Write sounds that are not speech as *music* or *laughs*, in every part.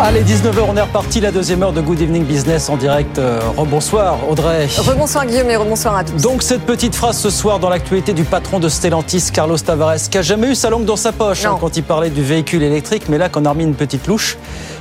Allez, 19h, on est reparti, la deuxième heure de Good Evening Business en direct. Euh, rebonsoir Audrey. Rebonsoir Guillaume et rebonsoir à tous. Donc cette petite phrase ce soir dans l'actualité du patron de Stellantis, Carlos Tavares, qui a jamais eu sa langue dans sa poche hein, quand il parlait du véhicule électrique, mais là qu'on a remis une petite louche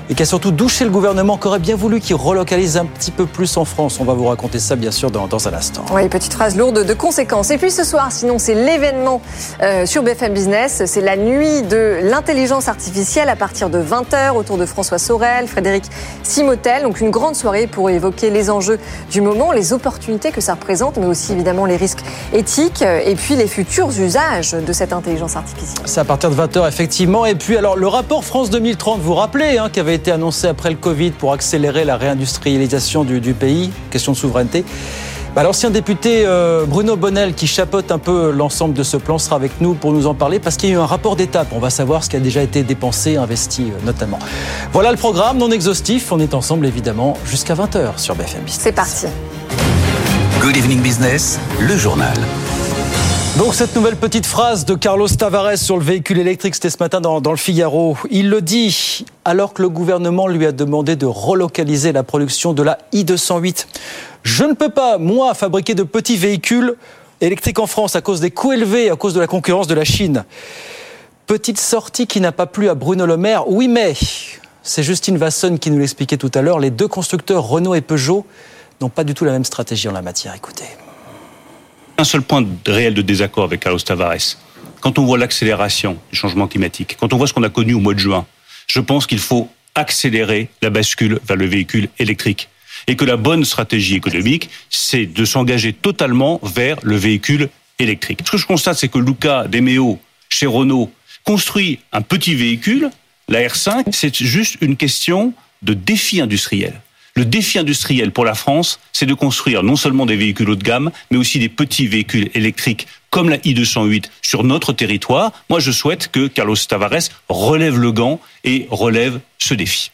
et qui a surtout douché le gouvernement, qui aurait bien voulu qu'il relocalise un petit peu plus en France. On va vous raconter ça, bien sûr, dans, dans un instant. Oui, petite phrase lourde de conséquences. Et puis ce soir, sinon, c'est l'événement euh, sur BFM Business. C'est la nuit de l'intelligence artificielle à partir de 20h autour de François Sorel, Frédéric Simotel. Donc une grande soirée pour évoquer les enjeux du moment, les opportunités que ça représente, mais aussi évidemment les risques éthiques et puis les futurs usages de cette intelligence artificielle. C'est à partir de 20h, effectivement. Et puis, alors, le rapport France 2030, vous vous rappelez, hein, qui avait été annoncé après le Covid pour accélérer la réindustrialisation du, pays, question de souveraineté. Bah, l'ancien député euh, Bruno Bonnel, qui chapeaute un peu l'ensemble de ce plan, sera avec nous pour nous en parler parce qu'il y a eu un rapport d'étape. On va savoir ce qui a déjà été dépensé, investi euh, notamment. Voilà le programme non exhaustif. On est ensemble évidemment jusqu'à 20h sur BFM Business. C'est parti. Good evening business, le journal. Donc cette nouvelle petite phrase de Carlos Tavares sur le véhicule électrique, c'était ce matin dans, le Figaro. Il le dit alors que le gouvernement lui a demandé de relocaliser la production de la i208. Je ne peux pas, moi, fabriquer de petits véhicules électriques en France à cause des coûts élevés, à cause de la concurrence de la Chine. Petite sortie qui n'a pas plu à Bruno Le Maire. Oui, mais c'est Justine Vasson qui nous l'expliquait tout à l'heure. Les deux constructeurs Renault et Peugeot n'ont pas du tout la même stratégie en la matière. Écoutez un seul point réel de désaccord avec Carlos Tavares. Quand on voit l'accélération du changement climatique, quand on voit ce qu'on a connu au mois de juin, je pense qu'il faut accélérer la bascule vers le véhicule électrique. Et que la bonne stratégie économique, c'est de s'engager totalement vers le véhicule électrique. Ce que je constate, c'est que Luca Demeo, chez Renault, construit un petit véhicule, la R5, c'est juste une question de défi industriel. Le défi industriel pour la France, c'est de construire non seulement des véhicules haut de gamme, mais aussi des petits véhicules électriques comme la i208 sur notre territoire. Moi, je souhaite que Carlos Tavares relève le gant et relève ce défi.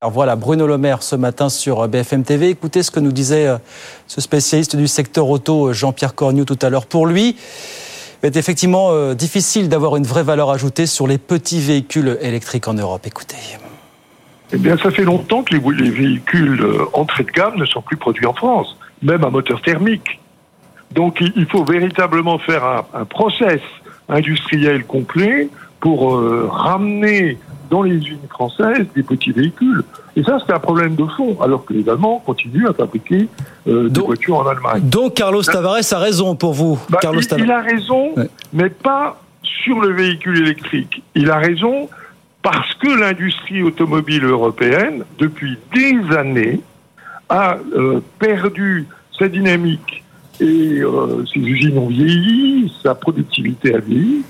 Alors voilà, Bruno Le ce matin sur BFM TV. Écoutez ce que nous disait euh, ce spécialiste du secteur auto, Jean-Pierre Cornu, tout à l'heure. Pour lui, il est effectivement euh, difficile d'avoir une vraie valeur ajoutée sur les petits véhicules électriques en Europe. Écoutez. Eh bien, ça fait longtemps que les, véhicules euh, entrée de gamme ne sont plus produits en France, même à moteur thermique. Donc, il faut véritablement faire un, process industriel complet pour euh, ramener dans les usines françaises des petits véhicules. Et ça, c'est un problème de fond, alors que les Allemands continuent à fabriquer euh, des voitures en Allemagne. Donc, Carlos Tavares a raison pour vous. Bah, Carlos il, il, a raison, mais pas sur le véhicule électrique. Il a raison parce que l'industrie automobile européenne, depuis des années, a euh, perdu sa dynamique et euh, ses usines ont vieilli, sa productivité a vieilli.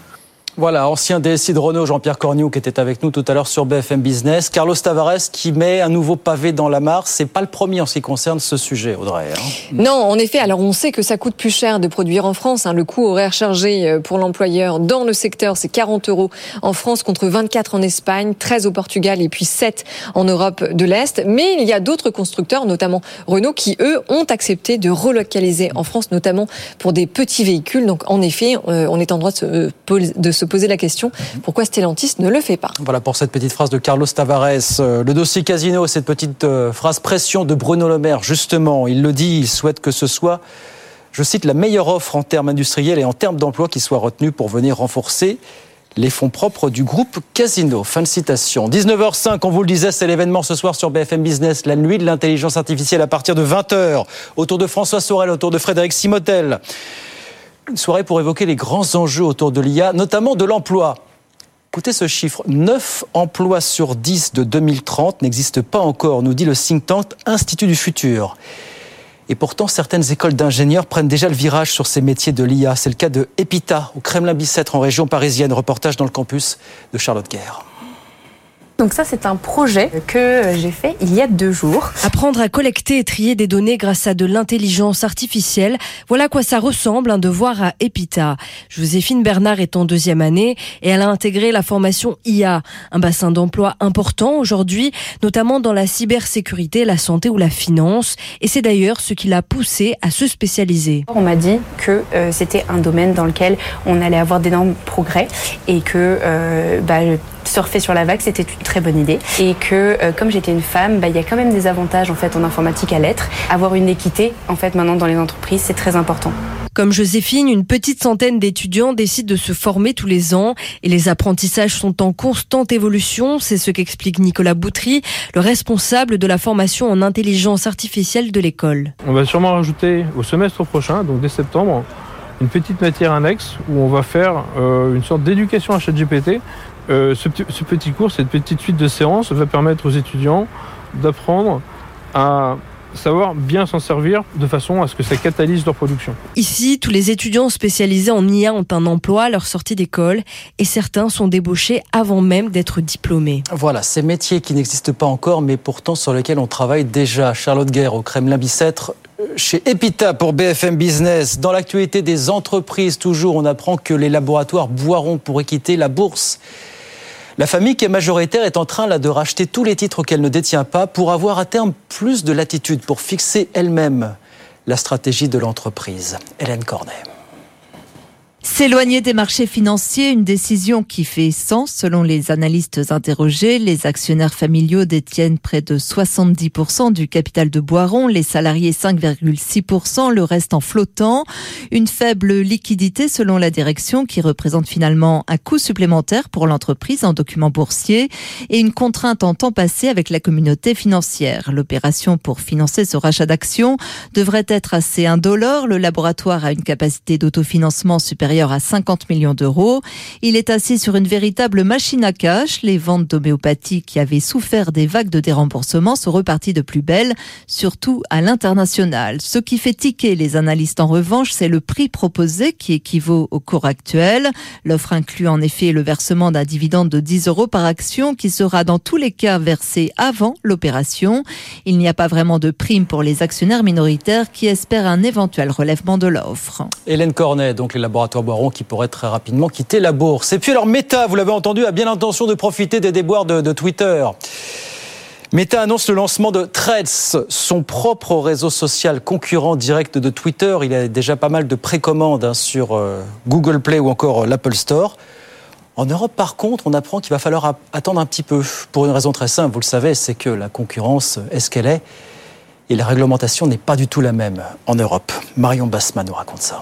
Voilà, ancien DSI de Renault, Jean-Pierre Corniou, qui était avec nous tout à l'heure sur BFM Business. Carlos Tavares qui met un nouveau pavé dans la mare. C'est pas le premier en ce qui concerne ce sujet, Audrey. Hein. non, en effet. Alors, on sait que ça coûte plus cher de produire en France. Hein. Le coût horaire chargé euh, pour l'employeur dans le secteur, c'est 40 euros en France contre 24 en Espagne, 13 au Portugal et puis 7 en Europe de l'Est. Mais il y a d'autres constructeurs, notamment Renault, qui eux ont accepté de relocaliser en France, notamment pour des petits véhicules. Donc, en effet, euh, on est en droit de se, euh, de se poser la question pourquoi Stellantis ne le fait pas. Voilà pour cette petite phrase de Carlos Tavares. Euh, le dossier Casino, cette petite euh, phrase pression de Bruno Le Maire, justement, il le dit, il souhaite que ce soit je cite, la meilleure offre en termes industriels et en termes d'emploi qui soit retenue pour venir renforcer les fonds propres du groupe Casino. Fin de citation. 19h05, on vous le disait, c'est l'événement ce soir sur BFM Business, la nuit de l'intelligence artificielle à partir de 20h, autour de François Sorel, autour de Frédéric Simotel. Une soirée pour évoquer les grands enjeux autour de l'IA, notamment de l'emploi. Écoutez ce chiffre, 9 emplois sur 10 de 2030 n'existent pas encore, nous dit le think tank Institut du Futur. Et pourtant, certaines écoles d'ingénieurs prennent déjà le virage sur ces métiers de l'IA. C'est le cas de Epita, au Kremlin-Bicêtre, en région parisienne. Reportage dans le campus de Charlotte Guerre. Donc ça, c'est un projet que j'ai fait il y a deux jours. Apprendre à collecter et trier des données grâce à de l'intelligence artificielle, voilà à quoi ça ressemble un devoir à EPITA. Joséphine Bernard est en deuxième année et elle a intégré la formation IA, un bassin d'emploi important aujourd'hui, notamment dans la cybersécurité, la santé ou la finance. Et c'est d'ailleurs ce qui l'a poussée à se spécialiser. On m'a dit que euh, c'était un domaine dans lequel on allait avoir d'énormes progrès et que euh, bah, surfer sur la vague, c'était une très bonne idée. Et que euh, comme j'étais une femme, bah, il y a quand même des avantages en fait en informatique à l'être. Avoir une équité en fait maintenant dans les entreprises, c'est très important. Comme Joséphine, une petite centaine d'étudiants décident de se former tous les ans et les apprentissages sont en constante évolution. C'est ce qu'explique Nicolas Boutry, le responsable de la formation en intelligence artificielle de l'école. On va sûrement rajouter au semestre prochain, donc dès septembre, une petite matière annexe où on va faire euh, une sorte d'éducation à ChatGPT euh, ce, ce, petit cours, cette petite suite de séances va permettre aux étudiants d'apprendre à savoir bien s'en servir de façon à ce que ça catalyse leur production. Ici, tous les étudiants spécialisés en IA ont un emploi à leur sortie d'école et certains sont débauchés avant même d'être diplômés. Voilà, ces métiers qui n'existent pas encore mais pourtant sur lesquels on travaille déjà. Charlotte Guerre au Kremlin-Bicêtre, chez Epita pour BFM Business. Dans l'actualité des entreprises, toujours, on apprend que les laboratoires boiront pour quitter la bourse. La famille qui est majoritaire est en train là de racheter tous les titres qu'elle ne détient pas pour avoir à terme plus de latitude pour fixer elle-même la stratégie de l'entreprise. Hélène Cornet. S'éloigner des marchés financiers, une décision qui fait sens selon les analystes interrogés. Les actionnaires familiaux détiennent près de 70% du capital de Boiron, les salariés 5,6%, le reste en flottant. Une faible liquidité selon la direction qui représente finalement un coût supplémentaire pour l'entreprise en documents boursiers et une contrainte en temps passé avec la communauté financière. L'opération pour financer ce rachat d'actions devrait être assez indolore. Le laboratoire a une capacité d'autofinancement supérieure à 50 millions d'euros. Il est assis sur une véritable machine à cash. Les ventes d'homéopathie qui avaient souffert des vagues de déremboursement sont reparties de plus belle, surtout à l'international. Ce qui fait tiquer les analystes en revanche, c'est le prix proposé qui équivaut au cours actuel. L'offre inclut en effet le versement d'un dividende de 10 euros par action qui sera dans tous les cas versé avant l'opération. Il n'y a pas vraiment de prime pour les actionnaires minoritaires qui espèrent un éventuel relèvement de l'offre. Hélène Cornet, donc les laboratoires Qui pourrait très rapidement quitter la bourse. Et puis alors Meta, vous l'avez entendu, a bien l'intention de profiter des déboires de, Twitter. Meta annonce le lancement de Threads, son propre réseau social concurrent direct de Twitter. Il a déjà pas mal de précommandes hein, sur euh, Google Play ou encore euh, l'Apple Store. En Europe, par contre, on apprend qu'il va falloir attendre un petit peu. Pour une raison très simple, vous le savez, c'est que la concurrence est ce qu'elle est. Et la réglementation n'est pas du tout la même en Europe. Marion Bassman nous raconte ça.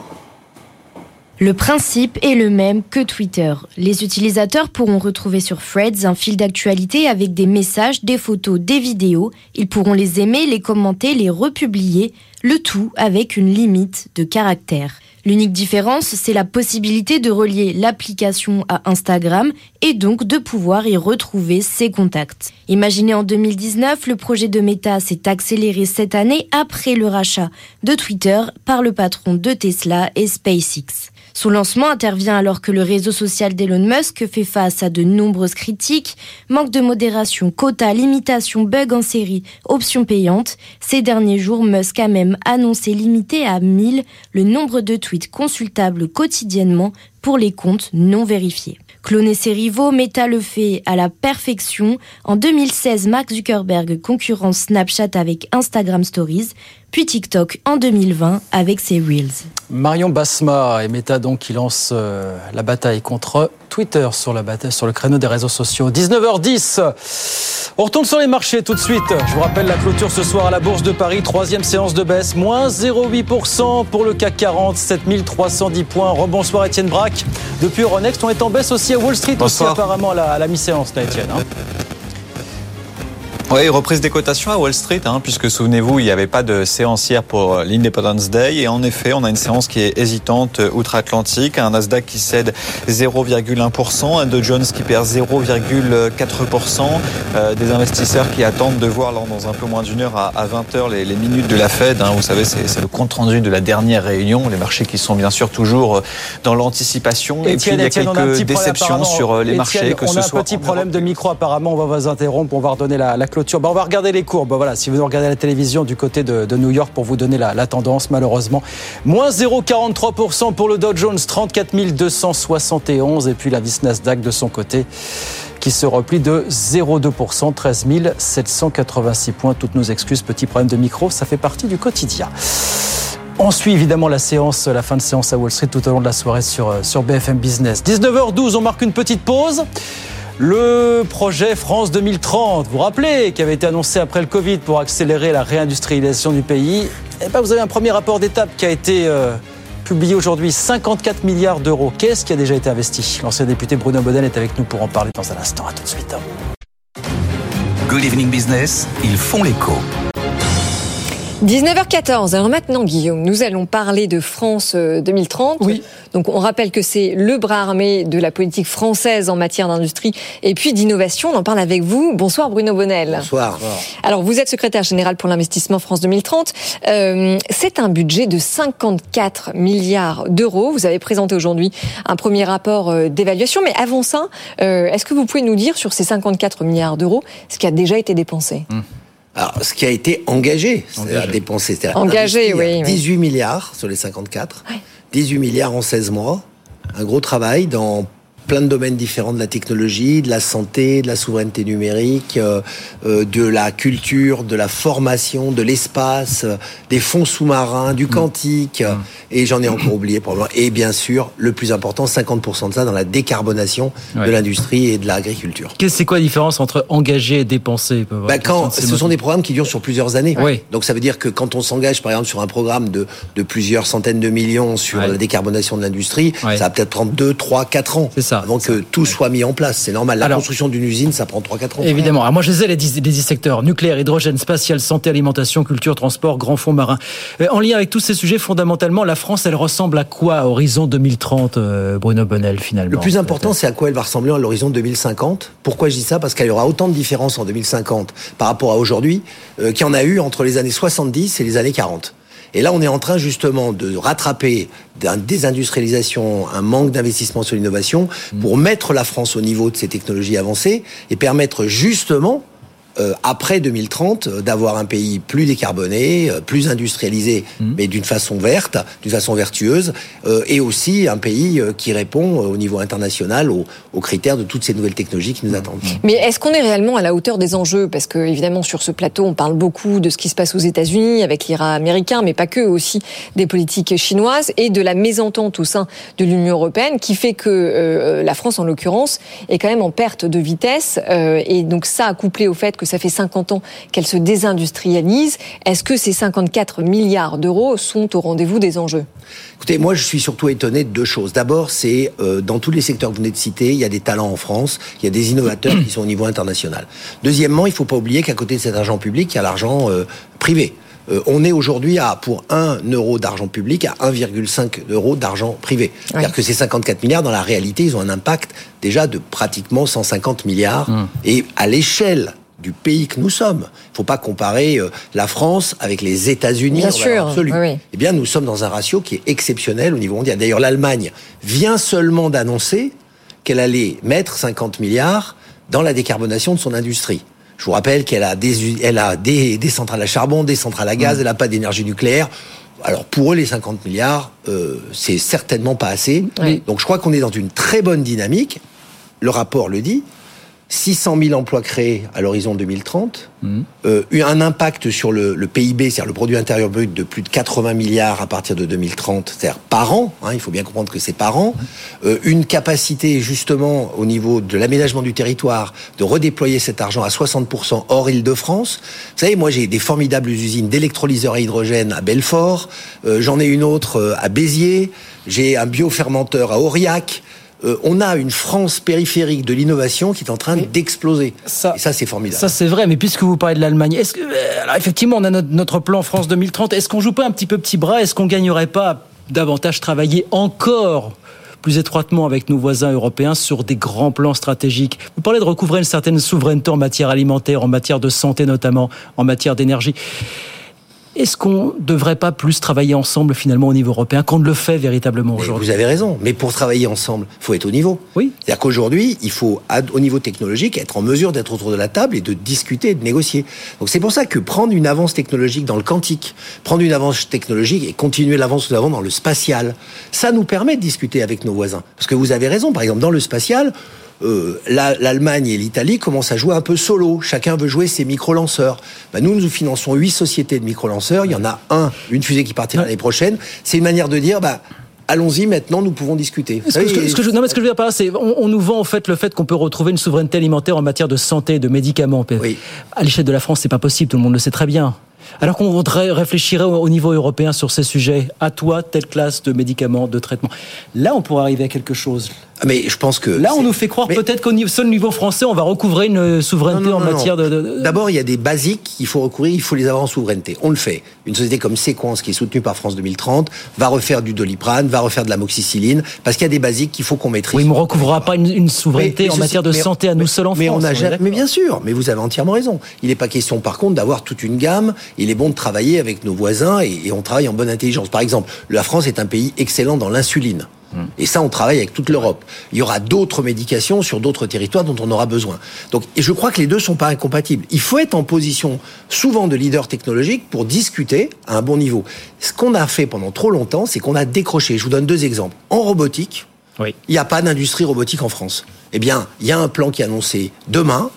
Le principe est le même que Twitter. Les utilisateurs pourront retrouver sur Threads un fil d'actualité avec des messages, des photos, des vidéos. Ils pourront les aimer, les commenter, les republier, le tout avec une limite de caractères. L'unique différence, c'est la possibilité de relier l'application à Instagram et donc de pouvoir y retrouver ses contacts. Imaginé en 2019, le projet de Meta s'est accéléré cette année après le rachat de Twitter par le patron de Tesla et SpaceX. Son lancement intervient alors que le réseau social d'Elon Musk fait face à de nombreuses critiques, manque de modération, quotas, limitations, bugs en série, options payantes. Ces derniers jours, Musk a même annoncé limiter à 1000 le nombre de tweets consultables quotidiennement pour les comptes non vérifiés. Cloner ses rivaux, Meta le fait à la perfection. En 2016, Mark Zuckerberg concurrence Snapchat avec Instagram Stories, puis TikTok en 2020 avec ses Reels. Marion Basma et Meta donc qui lance euh, la bataille contre Twitter sur la bataille sur le créneau des réseaux sociaux. 19h10. On retourne sur les marchés tout de suite. Je vous rappelle la clôture ce soir à la Bourse de Paris, troisième séance de baisse, moins 0,8% pour le CAC 40, 7310 points. Rebonsoir Étienne Braque. Depuis Euronext, on est en baisse aussi à Wall Street Bonsoir. aussi apparemment à la, à la mi-séance là Étienne. hein. Oui, reprise des cotations à Wall Street, hein, puisque souvenez-vous, il n'y avait pas de séance hier pour euh, l'Independence Day. Et en effet, on a une séance qui est hésitante euh, outre-Atlantique. Un Nasdaq qui cède 0,1%, un Dow Jones qui perd 0,4%. Euh, des investisseurs qui attendent de voir dans un peu moins d'une heure à, 20h les, minutes de la Fed. Hein. vous savez, c'est le compte-rendu de la dernière réunion. Les marchés qui sont bien sûr toujours dans l'anticipation. Et puis il y a quelques déceptions sur les marchés. Que on a un petit problème de micro apparemment. On va vous interrompre. On va redonner la, la on va regarder les courbes. Voilà, si vous regardez la télévision du côté de, New York pour vous donner la, tendance, malheureusement. Moins 0,43% pour le Dow Jones, 34 271. Et puis l'indice Nasdaq de son côté qui se replie de 0,2%, 13 786 points. Toutes nos excuses, petit problème de micro, ça fait partie du quotidien. On suit évidemment la séance, la fin de séance à Wall Street tout au long de la soirée sur, sur BFM Business. 19h12, on marque une petite pause. Le projet France 2030, vous vous rappelez, qui avait été annoncé après le Covid pour accélérer la réindustrialisation du pays. Eh ben, vous avez un premier rapport d'étape qui a été euh, publié aujourd'hui, 54 milliards d'euros. Qu'est-ce qui a déjà été investi? L'ancien député Bruno Bodel est avec nous pour en parler dans un instant. À tout de suite. Good Evening Business, ils font l'écho. 19h14. Alors maintenant, Guillaume, nous allons parler de France 2030. Oui. Donc on rappelle que c'est le bras armé de la politique française en matière d'industrie et puis d'innovation. On en parle avec vous. Bonsoir Bruno Bonnel. Bonsoir. Alors vous êtes secrétaire général pour l'investissement France 2030. Euh, c'est un budget de 54 milliards d'euros. Vous avez présenté aujourd'hui un premier rapport euh, d'évaluation. Mais avant ça, euh, est-ce que vous pouvez nous dire sur ces 54 milliards d'euros ce qui a déjà été dépensé? Hum. Alors, ce qui a été engagé, c'est à dépenser. Engagé, oui. 18 milliards sur les 54. 18 milliards en 16 mois. Un gros travail dans plein de domaines différents de la technologie, de la santé, de la souveraineté numérique, euh, euh, de la culture, de la formation, de l'espace, euh, des fonds sous-marins, du mm. quantique, mm. et j'en ai encore oublié probablement. Et bien sûr, le plus important, 50% de ça dans la décarbonation de l'industrie et de l'agriculture. C'est quoi la différence entre engager et dépenser bah, quand, Ce sont des programmes qui durent sur plusieurs années. Donc ça veut dire que quand on s'engage par exemple sur un programme de, de plusieurs centaines de millions sur la décarbonation de l'industrie, ça va peut-être prendre 2, 3, 4 ans. C'est ça avant que tout soit mis en place. C'est normal. La construction d'une usine, ça prend 3-4 ans. Évidemment. Alors moi, je les 10, les secteurs nucléaire, hydrogène, spatial, santé, alimentation, culture, transport, grand fonds marin. Euh, en lien avec tous ces sujets, fondamentalement, la France, elle ressemble à quoi à horizon 2030, euh, Bruno Bonnel, finalement Le plus important, c'est à quoi elle va ressembler à l'horizon 2050. Pourquoi je dis ça? Parce qu'il y aura autant de différences en 2050 par rapport à aujourd'hui euh, qu'il y en a eu entre les années 70 et les années 40. Et là, on est en train justement de rattraper une désindustrialisation, un manque d'investissement sur l'innovation pour mettre la France au niveau de ces technologies avancées et permettre justement euh, après 2030 euh, d'avoir un pays plus décarboné, euh, plus industrialisé, mmh. mais d'une façon verte, d'une façon vertueuse, et aussi un pays qui répond au niveau international aux, critères de toutes ces nouvelles technologies qui nous mmh. attendent. Mais est-ce qu'on est réellement à la hauteur des enjeux? Parce que évidemment sur ce plateau, on parle beaucoup de ce qui se passe aux États-Unis avec l'IRA américain, mais pas que, aussi des politiques chinoises et de la mésentente au sein de l'Union européenne, qui fait que la France, en l'occurrence, est quand même en perte de vitesse, et donc ça a couplé au fait que ça fait 50 ans qu'elle se désindustrialise. Est-ce que ces 54 milliards d'euros sont au rendez-vous des enjeux? Écoutez, moi je suis surtout étonné de deux choses. D'abord, c'est euh, dans tous les secteurs que vous venez de citer, il y a des talents en France, il y a des innovateurs qui sont au niveau international. Deuxièmement, il ne faut pas oublier qu'à côté de cet argent public, il y a l'argent euh, privé. Euh, on est aujourd'hui à, pour 1 euro d'argent public, à 1,5 euro d'argent privé. C'est-à-dire que ces 54 milliards, dans la réalité, ils ont un impact déjà de pratiquement 150 milliards. Hum. Et à l'échelle du pays que nous sommes. Il ne faut pas comparer euh, la France avec les États-Unis en sûr, absolue. Eh bien, nous sommes dans un ratio qui est exceptionnel au niveau mondial. D'ailleurs, l'Allemagne vient seulement d'annoncer qu'elle allait mettre 50 milliards dans la décarbonation de son industrie. Je vous rappelle qu'elle a des, elle a des, centrales à charbon, des centrales à gaz, mmh. elle n'a pas d'énergie nucléaire. Alors pour eux, les 50 milliards, euh, c'est certainement pas assez. Donc je crois qu'on est dans une très bonne dynamique. Le rapport le dit. 600 000 emplois créés à l'horizon 2030, mmh. euh, un impact sur le, PIB, c'est-à-dire le produit intérieur brut, de plus de 80 milliards à partir de 2030, c'est-à-dire par an. Hein, il faut bien comprendre que c'est par an. Euh, une capacité justement au niveau de l'aménagement du territoire de redéployer cet argent à 60% hors Île-de-France. Vous savez, moi j'ai des formidables usines d'électrolyseurs à hydrogène à Belfort. Euh, j'en ai une autre euh, à Béziers. J'ai un biofermenteur à Aurillac. Euh, on a une France périphérique de l'innovation qui est en train d'exploser. Ça, Et ça, c'est formidable. Ça, c'est vrai, mais puisque vous parlez de l'Allemagne, est-ce que, euh, alors effectivement, on a notre, notre plan France 2030. Est-ce qu'on joue pas un petit peu petit bras? Est-ce qu'on gagnerait pas davantage travailler encore plus étroitement avec nos voisins européens sur des grands plans stratégiques? Vous parlez de recouvrer une certaine souveraineté en matière alimentaire, en matière de santé notamment, en matière d'énergie. Est-ce qu'on ne devrait pas plus travailler ensemble finalement au niveau européen qu'on ne le fait véritablement aujourd'hui? Vous avez raison, mais pour travailler ensemble, il faut être au niveau. Oui. C'est-à-dire qu'aujourd'hui, il faut, au niveau technologique, être en mesure d'être autour de la table et de discuter et de négocier. Donc c'est pour ça que prendre une avance technologique dans le quantique, prendre une avance technologique et continuer l'avance que nous avons dans le spatial, ça nous permet de discuter avec nos voisins. Parce que vous avez raison, par exemple, dans le spatial, euh, la- l'Allemagne et l'Italie commencent à jouer un peu solo. Chacun veut jouer ses micro-lanceurs. Ben, nous, nous finançons huit sociétés de micro-lanceurs. Il y en a un, une fusée qui partira l'année prochaine. C'est une manière de dire, bah, allons-y, maintenant, nous pouvons discuter. Ce que, ce que- ce que je, non, mais ce que je veux dire par là, c'est on, on nous vend en fait le fait qu'on peut retrouver une souveraineté alimentaire en matière de santé, de médicaments. À l'échelle de la France, c'est pas possible. Tout le monde le sait très bien. Alors qu'on voudrait réfléchir au, au niveau européen sur ces sujets. À toi, telle classe de médicaments, de traitements. Là, on pourrait arriver à quelque chose. Ah, Mais je pense que là, on nous fait croire peut-être qu'au niveau, seul niveau français, on va recouvrer une souveraineté Non, non, en matière de. D'abord, il y a des basiques qu'il faut recourir, il faut les avoir en souveraineté. On le fait. Une société comme Séquence, qui est soutenue par France 2030, va refaire du doliprane, va refaire de la moxicilline, parce qu'il y a des basiques qu'il faut qu'on maîtrise. Oui, mais on recouvrira pas une, une souveraineté Mais- mais en matière de santé à nous seuls en mais France. on a mais bien sûr, mais vous avez entièrement raison. Il n'est pas question, par contre, d'avoir toute une gamme. Il est bon de travailler avec nos voisins et, et on travaille en bonne intelligence. Par exemple, la France est un pays excellent dans l'insuline. Et ça, on travaille avec toute l'Europe. Il y aura d'autres médications sur d'autres territoires dont on aura besoin. Donc, et je crois que les deux sont pas incompatibles. Il faut être en position, souvent de leader technologique, pour discuter à un bon niveau. Ce qu'on a fait pendant trop longtemps, c'est qu'on a décroché. Je vous donne deux exemples. En robotique, il n'y a pas d'industrie robotique en France. Eh bien, il y a un plan qui est annoncé demain,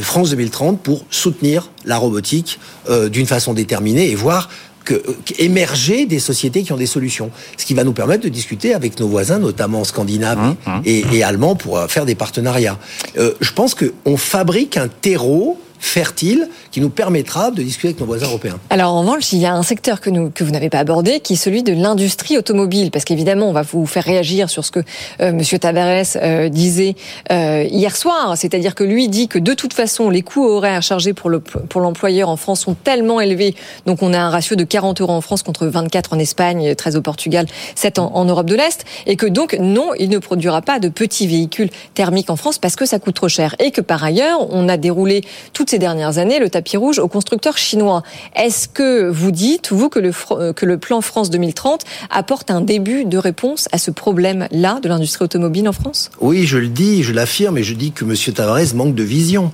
France 2030, pour soutenir la robotique euh, d'une façon déterminée et voir que, euh, émerger des sociétés qui ont des solutions. Ce qui va nous permettre de discuter avec nos voisins, notamment scandinaves et, et allemands, pour euh, faire des partenariats. Euh, je pense qu'on fabrique un terreau fertile qui nous permettra de discuter avec nos voisins européens. Alors en revanche, il y a un secteur que, nous, que vous n'avez pas abordé, qui est celui de l'industrie automobile, parce qu'évidemment, on va vous faire réagir sur ce que euh, Monsieur Tavares euh, disait euh, hier soir, c'est-à-dire que lui dit que de toute façon, les coûts horaires chargés pour le pour l'employeur en France sont tellement élevés, donc on a un ratio de 40 euros en France contre 24 en Espagne, 13 au Portugal, 7 en, en Europe de l'Est, et que donc non, il ne produira pas de petits véhicules thermiques en France parce que ça coûte trop cher, et que par ailleurs, on a déroulé toutes ces dernières années le tapis rouge aux constructeurs chinois. Est-ce que vous dites, vous, que le, euh, que le plan France 2030 apporte un début de réponse à ce problème-là de l'industrie automobile en France? Oui, je le dis, je l'affirme, et je dis que M. Tavares manque de vision.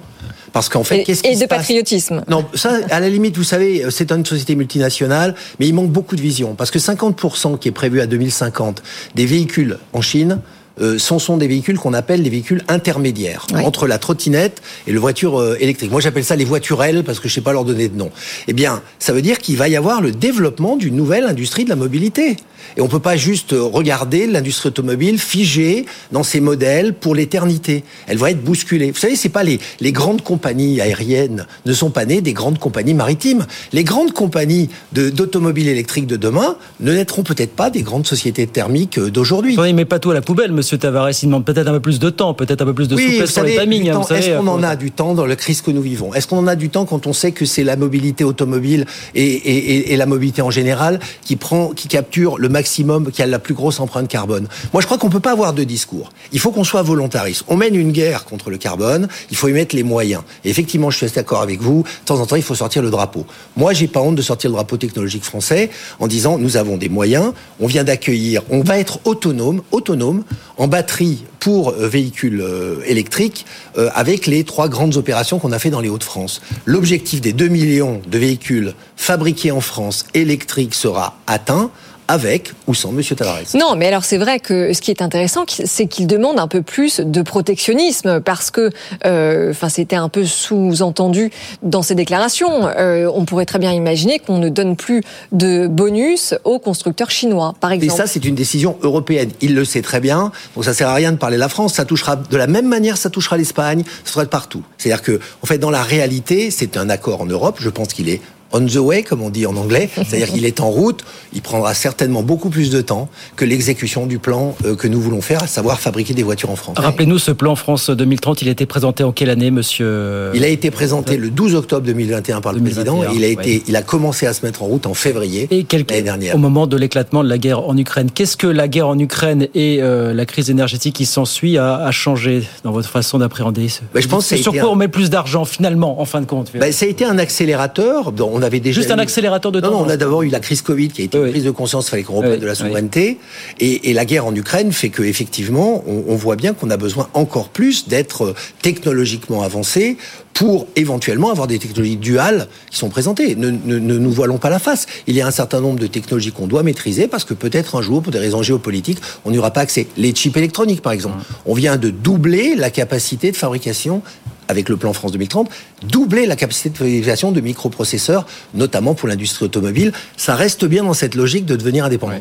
Parce qu'en fait, Et, qu'est-ce qui et se de passe? patriotisme. Non, ça, à la limite, vous savez, c'est une société multinationale, mais il manque beaucoup de vision. Parce que 50% qui est prévu à 2050 des véhicules en Chine, euh, ce sont des véhicules qu'on appelle les véhicules intermédiaires entre la trottinette et le voiture euh, électrique. Moi, j'appelle ça les voiturelles parce que je sais pas leur donner de nom. Eh bien, ça veut dire qu'il va y avoir le développement d'une nouvelle industrie de la mobilité. Et on peut pas juste euh, regarder l'industrie automobile figée dans ses modèles pour l'éternité. Elle va être bousculée. Vous savez, c'est pas les, les grandes compagnies aériennes ne sont pas nées des grandes compagnies maritimes. Les grandes compagnies d'automobiles électriques de demain ne naîtront peut-être pas des grandes sociétés thermiques d'aujourd'hui. Il met pas tout à la poubelle, Monsieur Tavares. Il demande peut-être un peu plus de temps, peut-être un peu plus de Oui, souplesse sur les timings. hein, Est-ce qu'on en a du temps dans la crise que nous vivons? Est-ce qu'on en a du temps quand on sait que c'est la mobilité automobile et, et- et- et la mobilité en général qui prend, qui capture le maximum, qui a la plus grosse empreinte carbone? Moi, je crois qu'on peut pas avoir deux discours. Il faut qu'on soit volontariste. On mène une guerre contre le carbone. Il faut y mettre les moyens. Et effectivement, je suis d'accord avec vous. De temps en temps, il faut sortir le drapeau. Moi, j'ai pas honte de sortir le drapeau technologique français en disant nous avons des moyens. On vient d'accueillir. On va être autonome, autonome en batterie pour euh, véhicules euh, électriques euh, avec les trois grandes opérations qu'on a fait dans les Hauts-de-France. L'objectif des 2 millions de véhicules fabriqués en France électriques sera atteint avec ou sans Monsieur Tavares. Non, mais alors c'est vrai que ce qui est intéressant, c'est qu'il demande un peu plus de protectionnisme parce que, euh, enfin, c'était un peu sous-entendu dans ses déclarations. Euh, on pourrait très bien imaginer qu'on ne donne plus de bonus aux constructeurs chinois, par Et exemple. ça, c'est une décision européenne. Il le sait très bien. Donc ça sert à rien de parler la France. Ça touchera de la même manière, ça touchera l'Espagne, ça touchera de partout. C'est-à-dire que, en fait, dans la réalité, c'est un accord en Europe. Je pense qu'il est on the way, comme on dit en anglais, *laughs* c'est-à-dire qu'il est en route. Il prendra certainement beaucoup plus de temps que l'exécution du plan euh, que nous voulons faire, à savoir fabriquer des voitures en France. Rappelez-nous ce plan France 2030. Il a été présenté en quelle année, Monsieur Il a été présenté le 12 octobre 2021 par le président. Et il a été, il a commencé à se mettre en route en février et l'année dernière. Au moment de l'éclatement de la guerre en Ukraine, qu'est-ce que la guerre en Ukraine et euh, la crise énergétique qui s'ensuit a, a, changé dans votre façon d'appréhender ben, Je pense que sur quoi un... on met plus d'argent finalement, en fin de compte ben, Ça a été un accélérateur. On avait déjà juste un accélérateur de temps. Non, on a d'abord eu la crise Covid qui a été une prise de conscience. Il fallait qu'on reprenne de la souveraineté. Et, et, la guerre en Ukraine fait que effectivement, on, on voit bien qu'on a besoin encore plus d'être technologiquement avancé pour éventuellement avoir des technologies duales qui sont présentées. Ne, ne, ne, nous voilons pas la face. Il y a un certain nombre de technologies qu'on doit maîtriser parce que peut-être un jour, pour des raisons géopolitiques, on n'y aura pas accès. Les chips électroniques, par exemple. On vient de doubler la capacité de fabrication avec le plan France 2030, doubler la capacité de fabrication de microprocesseurs, notamment pour l'industrie automobile. Ça reste bien dans cette logique de devenir indépendant.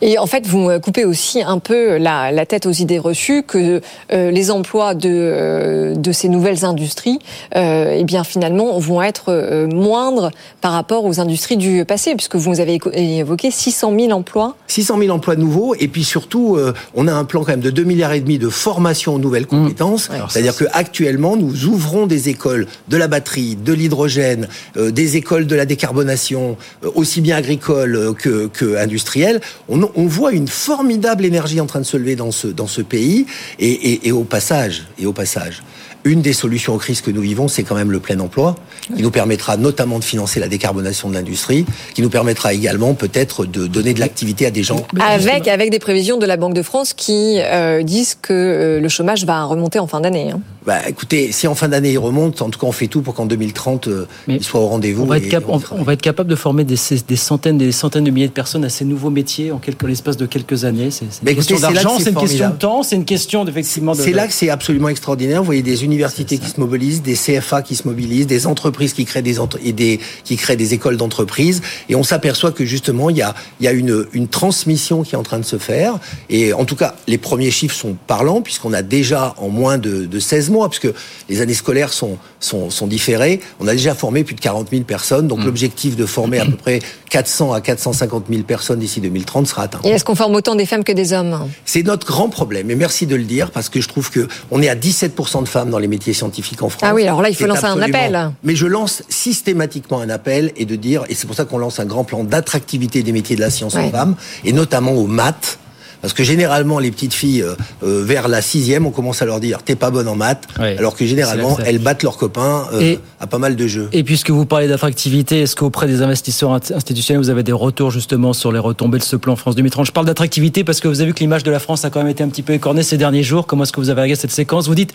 Et en fait, vous coupez aussi un peu la, la tête aux idées reçues que euh, les emplois de, euh, de ces nouvelles industries, euh, eh bien finalement, vont être moindres par rapport aux industries du passé, puisque vous avez évoqué 600 000 emplois. 600 000 emplois nouveaux, et puis surtout, on a un plan quand même de 2 milliards et demi de formation aux nouvelles compétences. Mmh. C'est-à-dire que actuellement, nous ouvrons des écoles de la batterie, de l'hydrogène, euh, des écoles de la décarbonation, euh, aussi bien agricoles euh, que, que industrielles. On, on, voit une formidable énergie en train de se lever dans ce, dans ce pays. Et, et, et au passage, et au passage, une des solutions aux crises que nous vivons, c'est quand même le plein emploi, qui nous permettra notamment de financer la décarbonation de l'industrie, qui nous permettra également peut-être de donner de l'activité à des gens. Avec, avec des prévisions de la Banque de France qui euh, disent que le chômage va remonter en fin d'année. Hein. Bah, écoutez, si en fin d'année il remonte, en tout cas on fait tout pour qu'en 2030 euh, il soit au rendez-vous. On, va être on, on, va être capable de former des, des, centaines, des centaines de milliers de personnes à ces nouveaux métiers en l'espace de quelques années? C'est une question d'argent, c'est une question de temps, c'est une question d'effectivement. C'est là que c'est absolument extraordinaire. Vous voyez des universités qui se mobilisent, des CFA qui se mobilisent, des entreprises qui créent des, entre et des qui créent des écoles d'entreprise, et on s'aperçoit que justement il y a il y a une une transmission qui est en train de se faire. Et en tout cas, les premiers chiffres sont parlants puisqu'on a déjà en moins de, de 16 mois, puisque les années scolaires sont sont, sont différées, on a déjà formé plus de 40 000 personnes. Donc mmh. l'objectif de former à peu près 400 à 450 000 personnes d'ici 2030 sera atteint. Et est-ce qu'on forme autant des femmes que des hommes? C'est notre grand problème. Et merci de le dire parce que je trouve que on est à 17% de femmes dans les métiers scientifiques en France. Ah oui, alors là, il faut lancer un appel. Mais je lance systématiquement un appel et de dire, et c'est pour ça qu'on lance un grand plan d'attractivité des métiers de la science ouais. aux femmes, et notamment aux maths, parce que généralement, les petites filles, euh, euh, vers la sixième, on commence à leur dire t'es pas bonne en maths, ouais, alors que généralement, elles battent leurs copains euh, et, à pas mal de jeux. Et puisque vous parlez d'attractivité, est-ce qu'auprès des investisseurs institutionnels, vous avez des retours justement sur les retombées de ce plan France 2030 Je parle d'attractivité parce que vous avez vu que l'image de la France a quand même été un petit peu écornée ces derniers jours. Comment est-ce que vous avez regardé cette séquence? Vous dites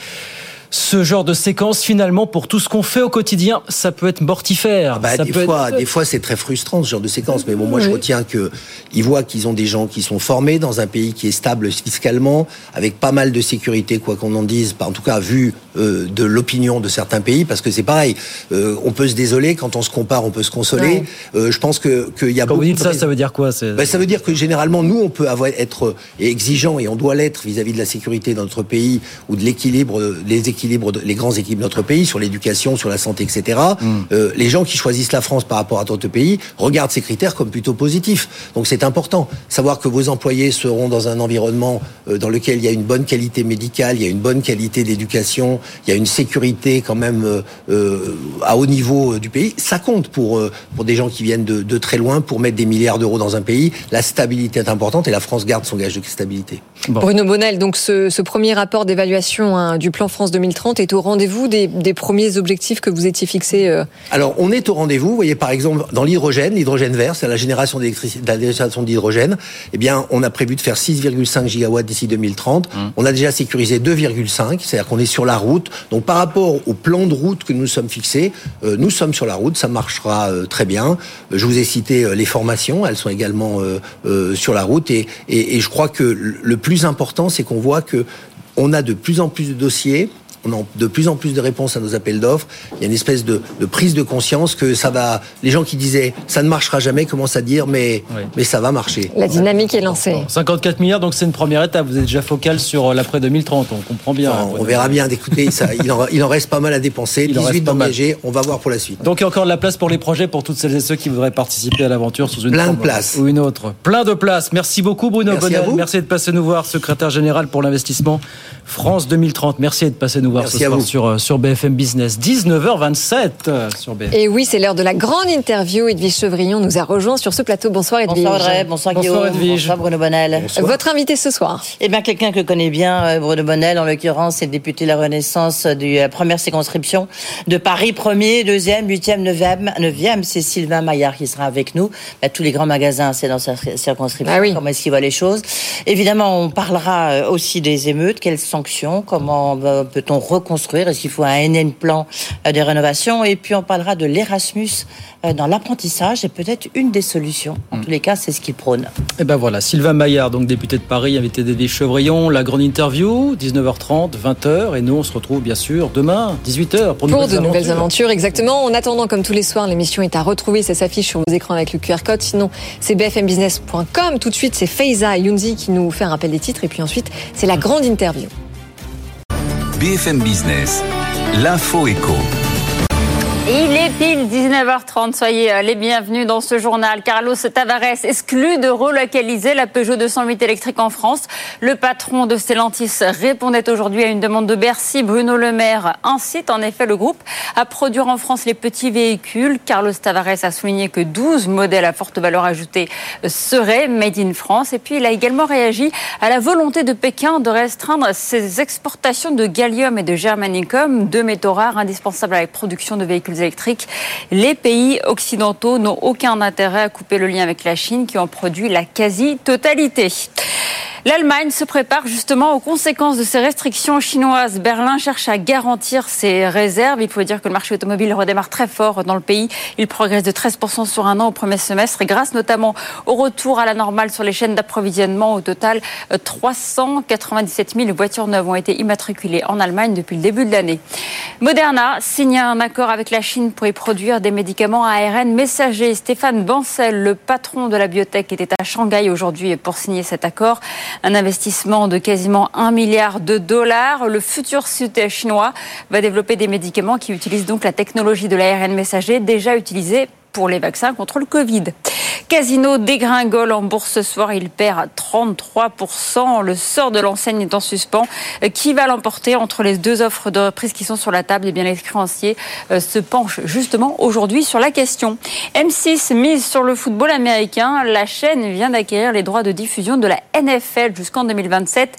ce genre de séquence, finalement, pour tout ce qu'on fait au quotidien, ça peut être mortifère. Ah bah, ça des, peut fois, être... des fois, c'est très frustrant ce genre de séquence. Mais bon, moi, oui. je retiens que ils voient qu'ils ont des gens qui sont formés dans un pays qui est stable fiscalement, avec pas mal de sécurité, quoi qu'on en dise. En tout cas, vu euh, de l'opinion de certains pays, parce que c'est pareil. Euh, on peut se désoler quand on se compare, on peut se consoler. Euh, je pense que qu'il y a. Quand vous dites ça, ça veut dire quoi bah, Ça veut dire que généralement, nous, on peut avoir, être exigeant et on doit l'être vis-à-vis de la sécurité dans notre pays ou de l'équilibre, les équilibres, de, les grands équipes de notre pays, sur l'éducation, sur la santé, etc. Mm. Euh, les gens qui choisissent la France par rapport à d'autres pays regardent ces critères comme plutôt positifs. Donc c'est important. Savoir que vos employés seront dans un environnement euh, dans lequel il y a une bonne qualité médicale, il y a une bonne qualité d'éducation, il y a une sécurité quand même euh, euh à haut niveau du pays, ça compte pour, pour des gens qui viennent de, de très loin, pour mettre des milliards d'euros dans un pays. La stabilité est importante et la France garde son gage de stabilité. Bon. Bruno Bonnel, donc ce, ce premier rapport d'évaluation hein, du plan France 2030 est au rendez-vous des, des, premiers objectifs que vous étiez fixés euh... Alors, on est au rendez-vous. Vous voyez, par exemple, dans l'hydrogène, l'hydrogène vert, c'est la génération d'hydrogène. Eh bien, on a prévu de faire 6,5 gigawatts d'ici 2030. Mmh. On a déjà sécurisé 2,5, c'est-à-dire qu'on est sur la route. Donc, par rapport au plan de route que nous sommes fixés, euh, nous sommes sur la route. Ça marchera euh, très bien. Je vous ai cité euh, les formations. Elles sont également euh, sur la route. Et, et, et je crois que le plus important, c'est qu'on voit que on a de plus en plus de dossiers on a de plus en plus de réponses à nos appels d'offres. Il y a une espèce de, de, prise de conscience que ça va. Les gens qui disaient ça ne marchera jamais commencent à dire mais oui. mais ça va marcher. La dynamique est lancée. 54 milliards, donc c'est une première étape. Vous êtes déjà focal sur l'après 2030. On comprend bien. Non, on verra bien. Écoutez, ça, il, en, il en reste pas mal à dépenser. Il 18 d'engagés. On va voir pour la suite. Donc il y a encore de la place pour les projets pour toutes celles et ceux qui voudraient participer à l'aventure sous une plein de places ou une autre. Plein de places. Merci beaucoup Bruno Merci Bonnel. à vous. Merci de passer nous voir, secrétaire général pour l'investissement France 2030. Merci d'être passé nous voir Merci ce à soir vous. sur, sur BFM Business. 19h27 euh, sur BFM. Et oui, c'est l'heure de la grande interview. Edwige Chevrillon nous a rejoint sur ce plateau. Bonsoir Edwige. Bonsoir Audrey, bonsoir, Bonsoir, Guillaume, Edwige. bonsoir Bruno Bonnel. Votre invité ce soir Eh bien, quelqu'un que je connais bien, euh, Bruno Bonnel, en l'occurrence, c'est le député de la Renaissance de la première circonscription de Paris, premier, deuxième, huitième, neuvième, neuvième, c'est Sylvain Maillard qui sera avec nous. Bah, tous les grands magasins, c'est dans sa circonscription. Ah oui. Comment est-ce qu'il voit les choses? Évidemment, on parlera euh, aussi des émeutes, quelles sanctions, comment euh, peut-on reconstruire, est-ce qu'il faut un énième plan euh, de rénovation Et puis, on parlera de l'Erasmus euh, dans l'apprentissage, et peut-être une des solutions. En tous les cas, c'est ce qu'il prône. Et ben voilà, Sylvain Maillard, donc député de Paris, invité d'Edwige Chevrillon, la grande interview, 19h30, 20h, et nous on se retrouve bien sûr demain, 18h, pour, Pour nouvelles de nouvelles aventures. aventures, exactement. En attendant, comme tous les soirs, l'émission est à retrouver. Ça s'affiche sur vos écrans avec le QR code. Sinon, c'est bfmbusiness.com. Tout de suite, c'est Faiza Younzi qui nous fait un rappel des titres. Et puis ensuite, c'est la grande interview. BFM Business, l'info éco. Il est pile 19h30, soyez euh, les bienvenus dans ce journal. Carlos Tavares exclut de relocaliser la Peugeot 208 électrique en France. Le patron de Stellantis répondait aujourd'hui à une demande de Bercy. Bruno Le Maire incite en effet le groupe à produire en France les petits véhicules. Carlos Tavares a souligné que 12 modèles à forte valeur ajoutée seraient made in France. Et puis il a également réagi à la volonté de Pékin de restreindre ses exportations de gallium et de germanicum, deux métaux rares indispensables à la production de véhicules électriques. Les pays occidentaux n'ont aucun intérêt à couper le lien avec la Chine qui en produit la quasi-totalité. L'Allemagne se prépare justement aux conséquences de ces restrictions chinoises. Berlin cherche à garantir ses réserves. Il faut dire que le marché automobile redémarre très fort dans le pays. Il progresse de 13% sur un an au premier semestre grâce notamment au retour à la normale sur les chaînes d'approvisionnement. Au total, euh, 397 000 voitures neuves ont été immatriculées en Allemagne depuis le début de l'année. Moderna signe un accord avec la Chine pour y produire des médicaments ARN messagers. Stéphane Bancel, le patron de la biotech, était à Shanghai aujourd'hui pour signer cet accord. Un investissement de quasiment 1 milliard de dollars. Le futur sud chinois va développer des médicaments qui utilisent donc la technologie de l'ARN messager déjà utilisée pour les vaccins contre le Covid. Casino dégringole en bourse ce soir, il perd 33%. Le sort de l'enseigne est en suspens. Euh, Qui va l'emporter entre les deux offres de reprise qui sont sur la table? Eh bien, les créanciers euh, se penchent justement aujourd'hui sur la question. M6 mise sur le football américain. La chaîne vient d'acquérir les droits de diffusion de la NFL jusqu'en 2027.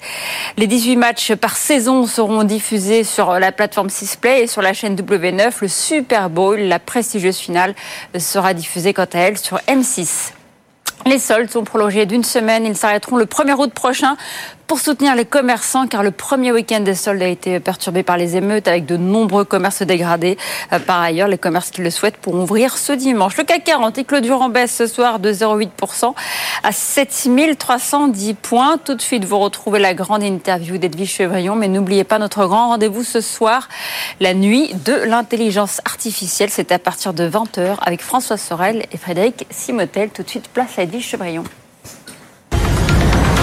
Les 18 matchs par saison seront diffusés sur la plateforme 6play et sur la chaîne W9. Le Super Bowl, la prestigieuse finale, sera diffusée quant à elle sur M6. Les soldes sont prolongés d'une semaine. Ils s'arrêteront le 1er août prochain pour soutenir les commerçants car le premier week-end des soldes a été perturbé par les émeutes avec de nombreux commerces dégradés. Euh, Par ailleurs, les commerces qui le souhaitent pourront ouvrir ce dimanche. Le CAC 40 il clôture en baisse ce soir de 0,8% à 7310 points. Tout de suite, vous retrouvez la grande interview d'Edwige Chevrillon. Mais n'oubliez pas notre grand rendez-vous ce soir, la nuit de l'intelligence artificielle. C'est à partir de 20h avec François Sorel et Frédéric Simotel. Tout de suite, place à Edwige Chevrillon.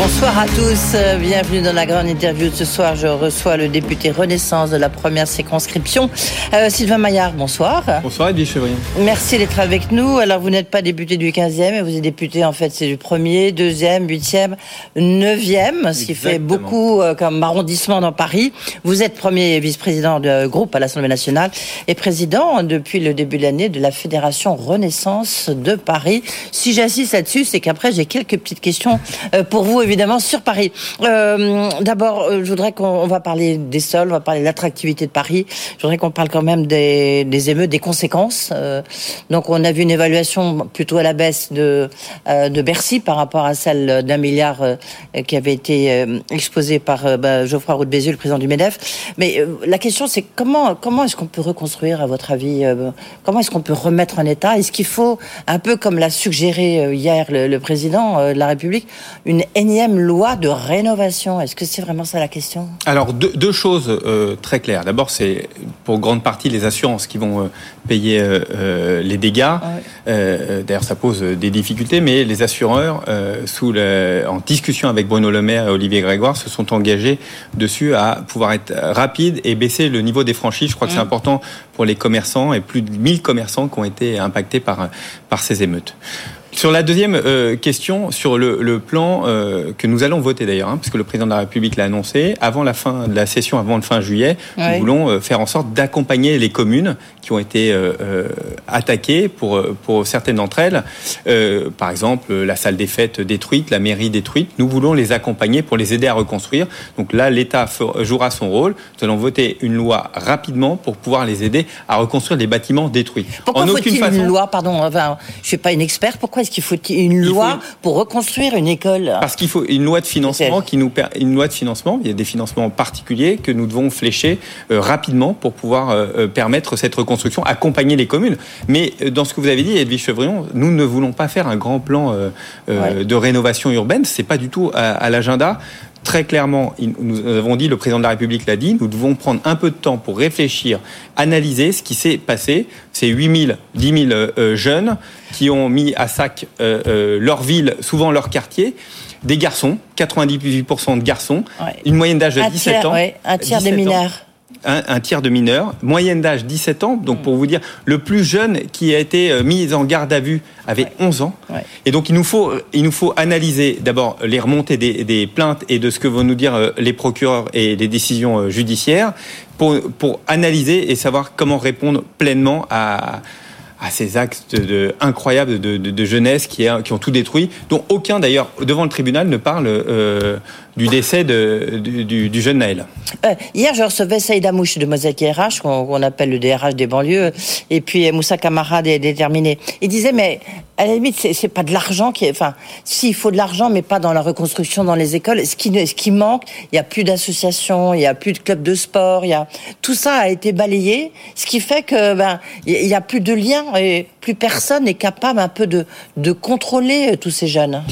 Bonsoir à tous, euh, bienvenue dans la grande interview de ce soir. Je reçois le député Renaissance de la première circonscription, euh, Sylvain Maillard. Bonsoir. Bonsoir Edwige Chevrillon. Merci d'être avec nous. Alors vous n'êtes pas député du 15e, mais vous êtes député en fait c'est du 1er, 2e, 8e, 9e, ce qui fait beaucoup euh, comme arrondissement dans Paris. Vous êtes premier vice-président de groupe à l'Assemblée nationale et président depuis le début de l'année de la Fédération Renaissance de Paris. Si j'insiste là-dessus, c'est qu'après j'ai quelques petites questions euh, pour vous évidemment sur Paris. Euh, D'abord, euh, je voudrais qu'on va parler des sols, on va parler de l'attractivité de Paris. Je voudrais qu'on parle quand même des, émeutes, des conséquences. Euh, donc, on a vu une évaluation plutôt à la baisse de, de Bercy par rapport à celle d'un milliard qui avait été euh, exposé par bah, Geoffroy Roux de Bézieux, le président du MEDEF. Mais la question, c'est comment, comment est-ce qu'on peut reconstruire, à votre avis Comment est-ce qu'on peut remettre en état? Est-ce qu'il faut, un peu comme l'a suggéré hier le, le président de la République, une énième loi de rénovation Est-ce que c'est vraiment ça la question? Alors, deux, deux choses euh, très claires. D'abord, c'est pour grande partie les assurances qui vont euh, payer euh, les dégâts. Euh, D'ailleurs, ça pose des difficultés, mais les assureurs, sous le- en discussion avec Bruno Le Maire et Olivier Grégoire, se sont engagés dessus à pouvoir être rapides et baisser le niveau des franchises. Je crois que c'est important pour les commerçants et plus de 1000 commerçants qui ont été impactés par, par ces émeutes. Sur la deuxième euh, question, sur le, le plan euh, que nous allons voter d'ailleurs, hein, parce que le président de la République l'a annoncé, avant la fin de la session, avant le fin juillet, Ouais. nous voulons euh, faire en sorte d'accompagner les communes qui ont été attaquées pour, pour certaines d'entre elles. Par exemple, la salle des fêtes détruite, la mairie détruite. Nous voulons les accompagner pour les aider à reconstruire. Donc là, l'État jouera son rôle. Nous allons voter une loi rapidement pour pouvoir les aider à reconstruire les bâtiments détruits. Pourquoi faut-il façon. une loi Pardon, enfin, je suis pas une experte. Pourquoi est-ce qu'il faut une loi pour reconstruire une école Parce qu'il faut une loi de financement qui nous per- une loi de financement. Il y a des financements particuliers que nous devons flécher euh, rapidement pour pouvoir euh, euh, permettre cette reconstruction, accompagner les communes. Mais dans ce que vous avez dit, Edwige Chevrillon, nous ne voulons pas faire un grand plan de rénovation urbaine. C'est pas du tout à, à l'agenda. Très clairement, nous avons dit, le président de la République l'a dit, nous devons prendre un peu de temps pour réfléchir, analyser ce qui s'est passé. C'est 8 000, 10 000 euh, euh, jeunes qui ont mis à sac euh, euh, leur ville, souvent leur quartier. Des garçons, 98% de garçons, une moyenne d'âge de un 17 tiers, ans. ouais, un tiers des 17 ans. Un, un tiers de mineurs, moyenne d'âge 17 ans. Donc pour vous dire, le plus jeune qui a été euh, mis en garde à vue avait 11 ans. Et donc il nous faut, il nous faut analyser d'abord les remontées des, des plaintes et de ce que vont nous dire euh, les procureurs et les décisions euh, judiciaires pour, pour analyser et savoir comment répondre pleinement à à ces actes de, incroyables de, de- de jeunesse qui, a- qui ont tout détruit, dont aucun d'ailleurs devant le tribunal ne parle euh, du décès de- du, jeune Naël. Euh, hier, je recevais Saïd Amouche de Mosaic RH, qu'on appelle le DRH des banlieues, et puis Moussa Camara des Déterminés. Il disait, mais à la limite, c'est pas de l'argent qui est. Enfin, si, il faut de l'argent, mais pas dans la reconstruction dans les écoles. Ce qui, ce qui manque, il y a plus d'associations, il y a plus de clubs de sport, il y a. Tout ça a été balayé, ce qui fait que, ben, il y- il y a plus de liens et plus personne n'est capable un peu de, de contrôler euh, tous ces jeunes.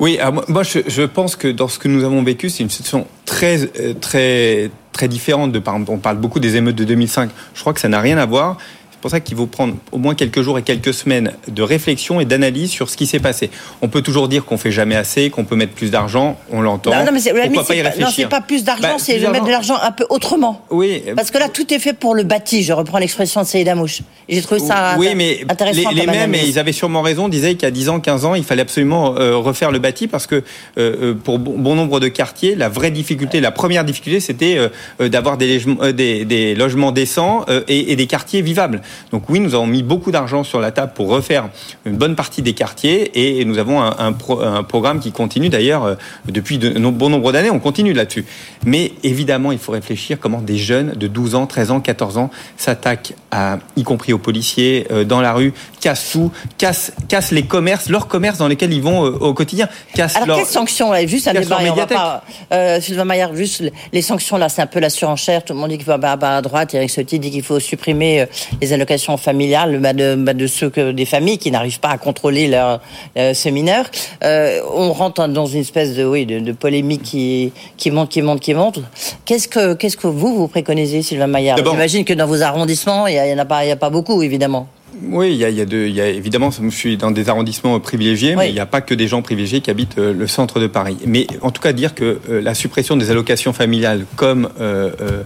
Oui, alors moi- moi je, je pense que dans ce que nous avons vécu, c'est une situation très euh, très très différente. De, on parle beaucoup des émeutes de 2005. Je crois que ça n'a rien à voir. C'est pour ça qu'il faut prendre au moins quelques jours et quelques semaines de réflexion et d'analyse sur ce qui s'est passé. On peut toujours dire qu'on fait jamais assez, qu'on peut mettre plus d'argent, on l'entend. Non, non, mais Pourquoi pas y pas, non, réfléchir c'est pas plus d'argent, Bah, c'est mettre de l'argent un peu autrement. Oui. Parce que là, tout est fait pour le bâti. Je reprends l'expression de Saïd Amouche. J'ai trouvé ça Oui, mais intéressant. les, mêmes, et ils avaient sûrement raison, disaient a 10 ans, 15 ans, il fallait absolument euh, refaire le bâti parce que euh, euh, pour bon, nombre de quartiers, la vraie difficulté, la première difficulté, c'était euh, euh, d'avoir des, logements- euh, des, des logements décents euh, et, et des quartiers vivables. Donc oui, nous avons mis beaucoup d'argent sur la table pour refaire une bonne partie des quartiers et nous avons un, un pro- un programme qui continue d'ailleurs euh, depuis de bon nombre d'années, on continue là-dessus. Mais évidemment, il faut réfléchir comment des jeunes de 12 ans, 13 ans, 14 ans s'attaquent à, y compris aux policiers, euh, dans la rue, cassent tout, cassent, cassent les commerces, leurs commerces dans lesquels ils vont euh, au quotidien, cassent Alors, leur- quelles sanctions là Juste un débat, on va pas. Euh, Sylvain Maillard, juste les sanctions là, c'est un peu la surenchère. Tout le monde dit qu'il faut bah, bah, à droite. Eric Ciotti dit qu'il faut supprimer les allocations familiales bah, de, bah, de ceux que, des familles qui n'arrivent pas à contrôler leurs euh, ces mineurs. Euh, on rentre dans une espèce de, oui, de, de polémique qui, qui monte, qui monte, qui monte. Qu'est-ce que, qu'est-ce que vous, vous préconisez, Sylvain Maillard? J'imagine que dans vos arrondissements, il n'y en a, pas- il y a pas beaucoup, évidemment. Oui, il y a, il y a de- il y a évidemment, je suis dans des arrondissements privilégiés, mais il n'y a pas que des gens privilégiés qui habitent euh, le centre de Paris. Mais en tout cas, dire que euh, la suppression des allocations familiales, comme euh, euh,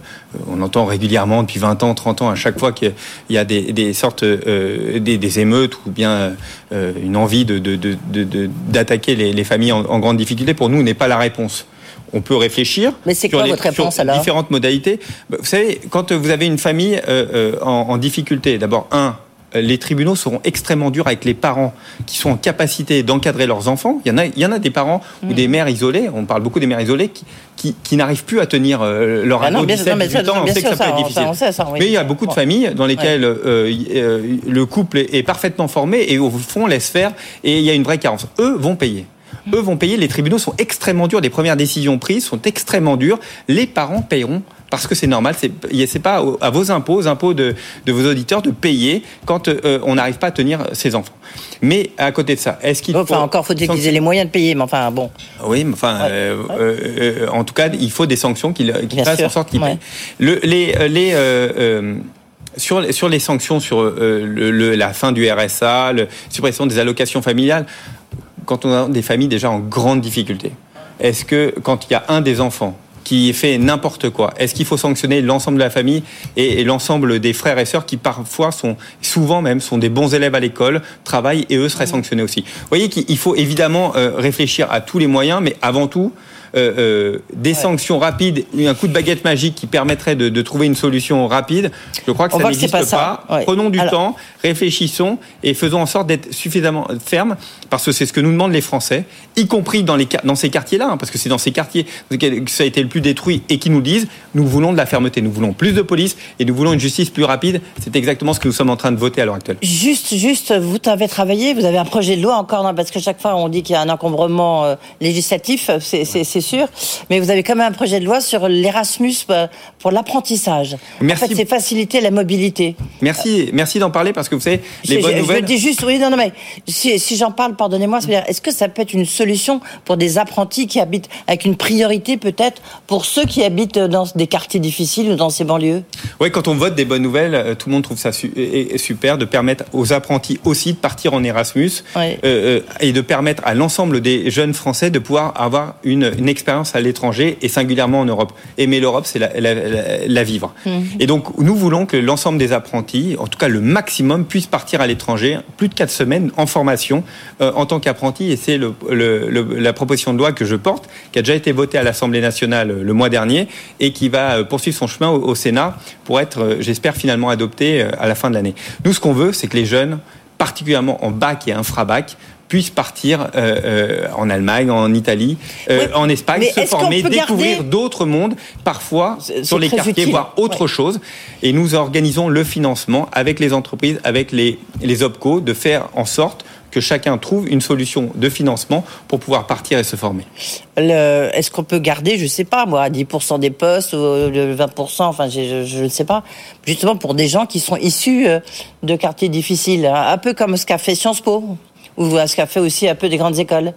on entend régulièrement depuis 20 ans, 30 ans, à chaque fois qu'il y a des, des sortes, des, des émeutes ou bien une envie de, de- de- de- de- d'attaquer les, les familles en, en grande difficulté, pour nous, n'est pas la réponse. On peut réfléchir Mais sur quoi les- votre réponse, sur alors? différentes modalités. Vous savez, quand vous avez une famille euh, euh, en, en difficulté, d'abord, un, les tribunaux seront extrêmement durs avec les parents qui sont en capacité d'encadrer leurs enfants. Il y en a, il y en a des parents ou Mm. des mères isolées, on parle beaucoup des mères isolées, qui, qui, qui n'arrivent plus à tenir euh, leur Ah ado bien- 17, non, mais 18 ça, ans. On sait que ça peut être difficile. ça, on sait ça, oui. Mais il y a beaucoup de familles dans lesquelles euh, euh, le couple est, est parfaitement formé et au fond laisse faire et il y a une vraie carence. Eux vont payer. Eux vont payer. Les tribunaux sont extrêmement durs. Les premières décisions prises sont extrêmement dures. Les parents paieront parce que c'est normal. C'est pas à vos impôts, aux impôts de, de vos auditeurs, de payer quand euh, on n'arrive pas à tenir ses enfants. Mais à côté de ça, est-ce qu'il Enfin, faut encore faut-il qu'ils aient les moyens de payer, mais enfin, bon. oui, mais enfin, euh, euh, euh, en tout cas, il faut des sanctions qui, fassent sûr, en sorte qu'ils ouais. payent. Le, les, les, sur, les- sur les sanctions, sur le- le- la fin du RSA, la suppression des allocations familiales, quand on a des familles déjà en grande difficulté, est-ce que quand il y a un des enfants qui fait n'importe quoi, est-ce qu'il faut sanctionner l'ensemble de la famille et, et l'ensemble des frères et sœurs qui parfois sont, souvent même, sont des bons élèves à l'école, travaillent et eux seraient sanctionnés aussi Vous voyez qu'il il faut évidemment euh, réfléchir à tous les moyens, mais avant tout, euh, euh, des sanctions rapides, un coup de baguette magique qui permettrait de, de trouver une solution rapide, je crois que On ça n'existe pas pas. ça. Ouais. Prenons du Alors- temps, réfléchissons et faisons en sorte d'être suffisamment fermes, parce que c'est ce que nous demandent les Français, y compris dans, les, quar- dans ces quartiers-là, hein, parce que c'est dans ces quartiers que ça a été le plus détruit, et qui nous disent, nous voulons de la fermeté, nous voulons plus de police, et nous voulons une justice plus rapide. C'est exactement ce que nous sommes en train de voter à l'heure actuelle. Juste, juste, vous avez travaillé, vous avez un projet de loi encore, non, parce que chaque fois on dit qu'il y a un encombrement euh, législatif, c'est- c'est sûr, mais vous avez quand même un projet de loi sur l'Erasmus euh, pour l'apprentissage. En fait, c'est faciliter la mobilité. Merci, merci d'en parler, parce que vous savez, les je, bonnes je- je nouvelles... dis juste, oui, non, non, mais si, si j'en parle, pardonnez-moi, c'est-à-dire, est-ce que ça peut être une solution pour des apprentis qui habitent avec une priorité peut-être pour ceux qui habitent dans des quartiers difficiles ou dans ces banlieues? Oui, quand on vote des bonnes nouvelles, euh, tout le monde trouve ça su- et- et super de permettre aux apprentis aussi de partir en Erasmus euh, euh, et de permettre à l'ensemble des jeunes Français de pouvoir avoir une, une expérience à l'étranger et singulièrement en Europe. Aimer l'Europe, c'est la, la- la- la vivre. Mhm. Et donc, nous voulons que l'ensemble des apprentis, en tout cas le maximum, puissent partir à l'étranger plus de quatre semaines en formation euh, en tant qu'apprenti. Et c'est la proposition de loi que je porte, qui a déjà été votée à l'Assemblée nationale euh, le mois dernier et qui va euh, poursuivre son chemin au, Sénat pour être, j'espère, finalement adopté euh, à la fin de l'année. Nous, ce qu'on veut, c'est que les jeunes, particulièrement en bac et infrabac, puissent partir euh, euh, en Allemagne, en Italie, euh, Oui, en Espagne, se former, découvrir garder- d'autres mondes, parfois sur les quartiers, utile. voire autre Ouais. chose. Et nous organisons le financement avec les entreprises, avec les, les OPCO, de faire en sorte que chacun trouve une solution de financement pour pouvoir partir et se former. Est-ce qu'on peut garder, je sais pas, moi, 10% des postes, ou le 20%, enfin, je, ne sais pas, justement pour des gens qui sont issus de quartiers difficiles, hein, un peu comme ce qu'a fait Sciences Po, ou ce qu'a fait aussi un peu des grandes écoles.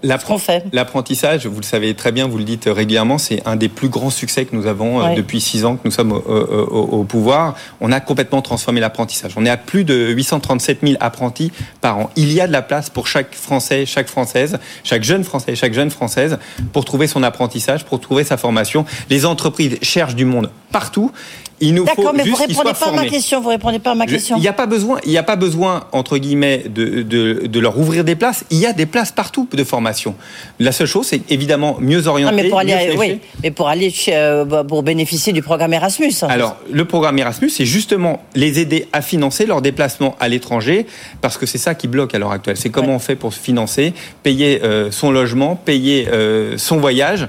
L'apprentissage, vous le savez très bien, vous le dites régulièrement, c'est un des plus grands succès que nous avons euh, depuis six ans que nous sommes au, au- au- au pouvoir. On a complètement transformé l'apprentissage. On est à plus de 837 000 apprentis par an. Il y a de la place pour chaque Français, chaque Française, chaque jeune Français, chaque jeune Française pour trouver son apprentissage, pour trouver sa formation. Les entreprises cherchent du monde partout. Il nous faut D'accord, mais vous juste qu'ils répondez soient pas à ma formés. question, vous répondez pas à ma question. Il n'y a pas besoin, il n'y a pas besoin entre guillemets de, de, de leur ouvrir des places. Il y a des places partout de formation. La seule chose, c'est évidemment mieux orienter. Non, mais pour aller, mieux oui, mais pour aller chez, euh, pour bénéficier du programme Erasmus. Alors, le programme Erasmus, c'est justement les aider à financer leur déplacement à l'étranger, parce que c'est ça qui bloque à l'heure actuelle. C'est comment on fait pour se financer, payer euh, son logement, payer euh, son voyage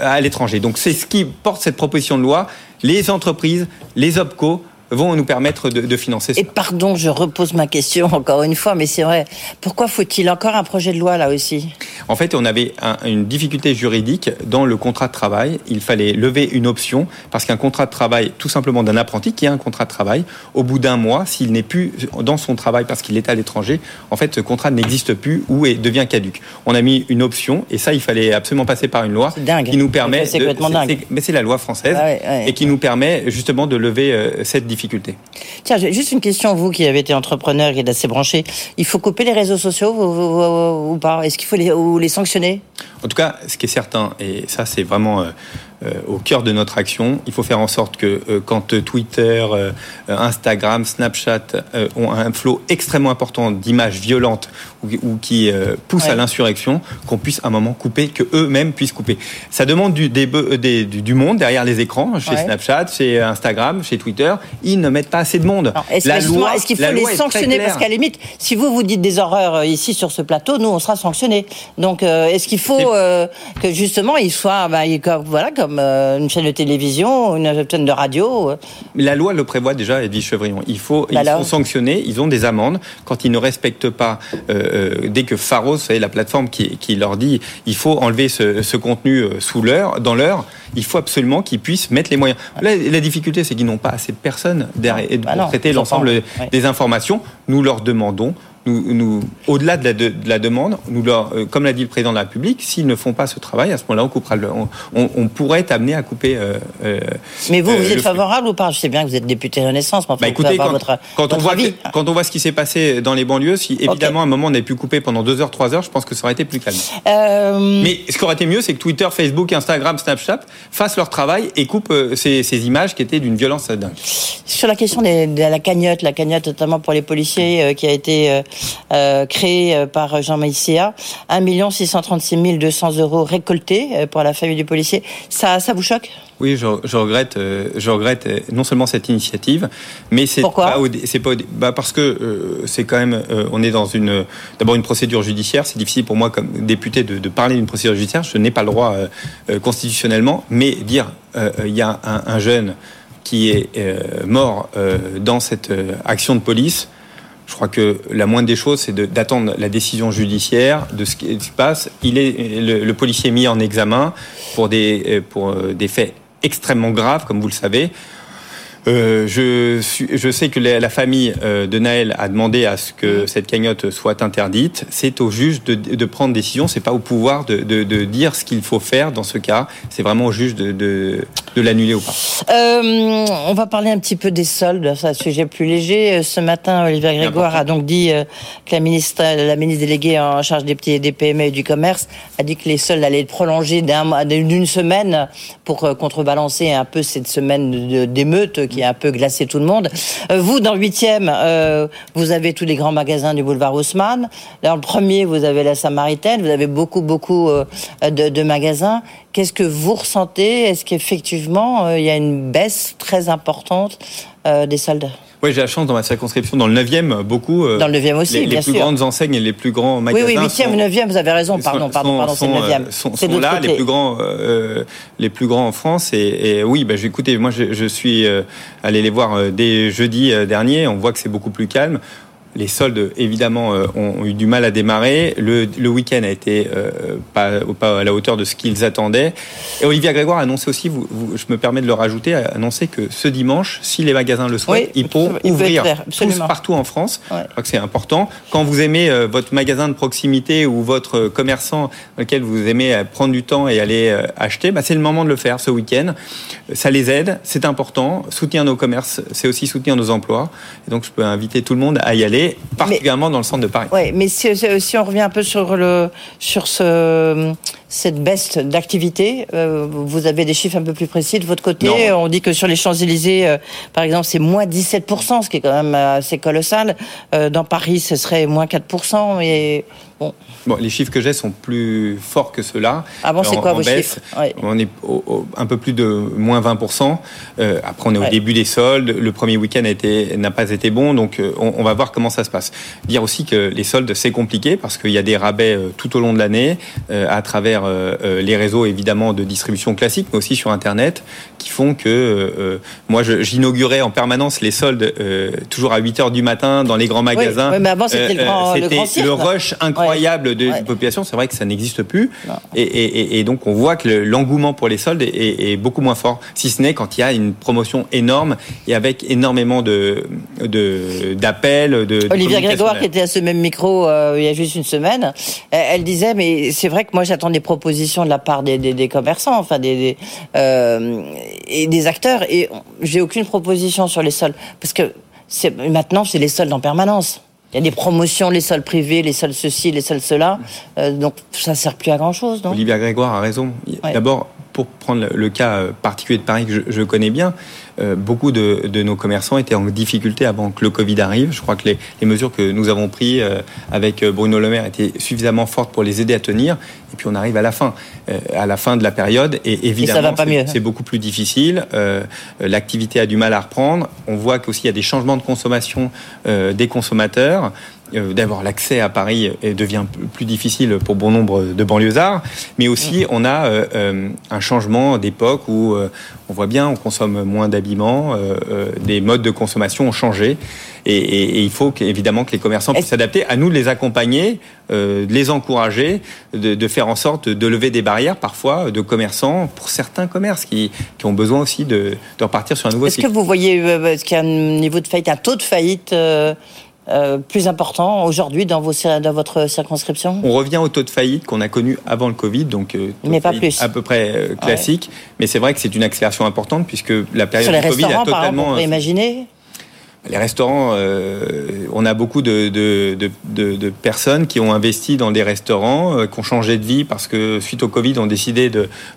à l'étranger. Donc, c'est ce qui porte cette proposition de loi. Les entreprises, les OPCO vont nous permettre de, de financer ça. Et pardon, je repose ma question encore une fois, mais c'est vrai. Pourquoi faut-il encore un projet de loi là aussi? En fait, on avait un- une difficulté juridique dans le contrat de travail. Il fallait lever une option parce qu'un contrat de travail, tout simplement d'un apprenti qui a un contrat de travail, au bout d'un mois, s'il n'est plus dans son travail parce qu'il est à l'étranger, en fait, ce contrat n'existe plus ou devient caduque. On a mis une option et ça, il fallait absolument passer par une loi qui nous permet. C'est complètement dingue. Mais c'est la loi française Ah ouais, ouais. et qui nous permet justement de lever euh, cette difficulté. Tiens, juste une question, vous qui avez été entrepreneur, qui êtes assez branché. Il faut couper les réseaux sociaux ou, ou- ou pas? Est-ce qu'il faut les, les sanctionner? En tout cas, ce qui est certain, et ça c'est vraiment euh, au cœur de notre action. Il faut faire en sorte que euh, quand Twitter, euh, Instagram, Snapchat euh, ont un flot extrêmement important d'images violentes ou, ou qui euh, poussent à l'insurrection, qu'on puisse à un moment couper, que eux-mêmes puissent couper. Ça demande du, des, be- des- du, du monde derrière les écrans, chez Ouais. Snapchat, chez Instagram, chez Twitter. Ils ne mettent pas assez de monde. Est-ce qu'il faut les sanctionner? Parce qu'à la limite, si vous vous dites des horreurs euh, ici sur ce plateau, nous on sera sanctionnés. Donc euh, est-ce qu'il faut euh, que justement ils soient, comme, voilà, comme euh, une chaîne de télévision, une chaîne de radio Mais La loi le prévoit déjà, Edwige Chevrillon. Il faut, ils Alors sont sanctionnés, ils ont des amendes quand ils ne respectent pas. euh, euh, dès que Pharos, vous savez, la plateforme qui, qui leur dit, il faut enlever ce, ce contenu sous l'heure, dans l'heure, il faut absolument qu'ils puissent mettre les moyens. Là, la difficulté, c'est qu'ils n'ont pas assez de personnes derrière et bah pour traiter l'ensemble des informations. Nous leur demandons. Nous, nous, au-delà de la, de, de la demande, nous leur, euh, comme l'a dit le président de la République, s'ils ne font pas ce travail, à ce moment-là, on coupera. Le, on, on, on pourrait être amené à couper. euh, euh, Mais vous, euh, vous êtes favorable ou pas? Je sais bien que vous êtes député Renaissance, mais enfin, bah écoutez, quand, votre, quand on voit, avis. quand on voit ce qui s'est passé dans les banlieues, si évidemment à un moment on avait pu couper pendant deux heures, trois heures, je pense que ça aurait été plus calme. Mais ce qui aurait été mieux, c'est que Twitter, Facebook, Instagram, Snapchat fassent leur travail et coupent ces, ces images qui étaient d'une violence dingue. Sur la question des- de la cagnotte, la cagnotte notamment pour les policiers qui a été euh, créée euh, par Jean Maïsia, 1 636 200 euros récoltés euh, pour la famille du policier, ça, ça vous choque? Oui, je, je regrette, je regrette non seulement cette initiative, mais c'est pas c'est bah parce que euh, c'est quand même euh, on est dans une d'abord une procédure judiciaire. C'est difficile pour moi comme député de, de parler d'une procédure judiciaire. Je n'ai pas le droit euh, constitutionnellement, mais dire il y a un, un jeune qui est mort dans cette action de police. Je crois que la moindre des choses, c'est d'attendre la décision judiciaire de ce qui se passe. Il est le, le policier est mis en examen pour des euh, pour euh, des faits extrêmement graves, comme vous le savez. Euh, je, sais que la, famille euh, de Naël a demandé à ce que cette cagnotte soit interdite. C'est au juge de, de prendre décision. C'est pas au pouvoir de, de, de dire ce qu'il faut faire dans ce cas. C'est vraiment au juge de, l'annuler ou pas. Euh, on va parler un petit peu des soldes, c'est un sujet plus léger. Ce matin, Olivier Grégoire a donc dit que la ministre, la ministre déléguée en charge des petits des PME et du commerce a dit que les soldes allaient être prolongés d'une semaine pour contrebalancer un peu cette semaine de- d'émeute qui a un peu glacé tout le monde. Euh, Vous, dans le huitième, euh, vous avez tous les grands magasins du boulevard Haussmann. Dans le premier, vous avez la Samaritaine. Vous avez beaucoup, beaucoup euh, de, de magasins. Qu'est-ce que vous ressentez? Est-ce qu'effectivement, il y a une baisse très importante des soldes? Oui, j'ai la chance dans ma circonscription, dans le 9e, beaucoup. euh, Dans le 9e aussi, les, bien les plus sûr. grandes enseignes et les plus grands Oui, magasins. oui, 8e, sont- 9e, vous avez raison, pardon, sont- pardon, pardon, c'est le sont, 9e. euh, sont, C'est sont là, les plus grands, euh, les plus grands en France. Et, et oui, bah, j'ai- écoutez, moi, je, je suis euh, allé les voir euh, dès jeudi euh, dernier. On voit que c'est beaucoup plus calme. Les soldes, évidemment, euh, ont, eu du mal à démarrer. Le, le week-end a été euh, pas, pas à la hauteur de ce qu'ils attendaient. Et Olivier Grégoire a annoncé aussi, vous, vous- je me permets de le rajouter, a annoncé que ce dimanche, si les magasins le souhaitent, Oui, ils pourront il ouvrir clair, tous partout en France. Je crois que c'est important. Quand vous aimez euh, votre magasin de proximité ou votre commerçant dans lequel vous aimez euh, prendre du temps et aller acheter, bah, c'est le moment de le faire ce week-end. Ça les aide, c'est important. Soutenir nos commerces, c'est aussi soutenir nos emplois. Et donc je peux inviter tout le monde à y aller, particulièrement dans le centre de Paris. Oui, mais si, on revient un peu sur le sur ce cette baisse d'activité, euh, vous avez des chiffres un peu plus précis de votre côté. Non. On dit que sur les Champs Élysées, euh, par exemple, c'est moins 17% ce qui est quand même assez colossal. Euh, dans Paris, ce serait moins 4 Et bon, Bon, les chiffres que j'ai sont plus forts que ceux-là. Ah bon, c'est quoi en vos baisse. chiffres Ouais. On est au- au- un peu plus de moins 20%. Euh, après, on est au début des soldes. Le premier week-end n'a pas été bon, donc euh, on, on va voir comment ça se passe. Dire aussi que les soldes, c'est compliqué parce qu'il y a des rabais euh, tout au long de l'année euh, à travers euh, euh, les réseaux, évidemment, de distribution classique, mais aussi sur Internet, qui font que moi, j'inaugurais en permanence les soldes euh, toujours à 8 heures du matin dans les grands magasins. oui, mais avant, c'était le grand- le c'était grand cirque. le rush incroyable de Ouais. population. C'est vrai que ça n'existe plus. Et, et- et- et donc, on voit que le- l'engouement pour les soldes est, est- est beaucoup moins fort, si ce n'est quand il y a une promotion énorme et avec énormément de d'appels, de, de Olivier Grégoire, qui était à ce même micro euh, il y a juste une semaine, euh, elle disait, mais c'est vrai que moi j'attends des propositions de la part des, des, des commerçants, enfin des, des, euh, et des acteurs, et j'ai aucune proposition sur les soldes, parce que maintenant c'est les soldes en permanence. Il y a des promotions, les soldes privés, les soldes ceci, les soldes cela, euh, donc ça sert plus à grand chose, non? Olivier Grégoire a raison. Ouais. D'abord, pour pour prendre le cas particulier de Paris que je, je connais bien, beaucoup de, de, nos commerçants étaient en difficulté avant que le Covid arrive. Je crois que les, les mesures que nous avons prises avec Bruno Le Maire étaient suffisamment fortes pour les aider à tenir. Et puis on arrive à la fin, à la fin de la période, et évidemment, c'est beaucoup plus difficile. L'activité a du mal à reprendre. On voit qu'aussi il y a des changements de consommation des consommateurs. Euh, d'abord l'accès à Paris devient plus difficile pour bon nombre de banlieusards, mais aussi mm. on a euh, euh, un changement d'époque où on voit bien on consomme moins d'habillements, des modes de consommation ont changé. Et, il faut évidemment que les commerçants puissent s'adapter, à nous de les accompagner, de les encourager, de, faire en sorte de lever des barrières parfois de commerçants, pour certains commerces qui, ont besoin aussi de, repartir sur un nouveau cycle. Est-ce que vous voyez, est-ce qu'il y a un niveau de faillite, un taux de faillite euh, plus important aujourd'hui dans, vos, dans votre circonscription? On revient au taux de faillite qu'on a connu avant le Covid, donc euh, mais pas plus. à peu près euh, classique. Mais c'est vrai que c'est une accélération importante puisque la période du Covid a totalement. Par exemple, imaginer? Les restaurants, on a beaucoup de, de, de, de, personnes qui ont investi dans des restaurants, qui ont changé de vie parce que suite au Covid, ont décidé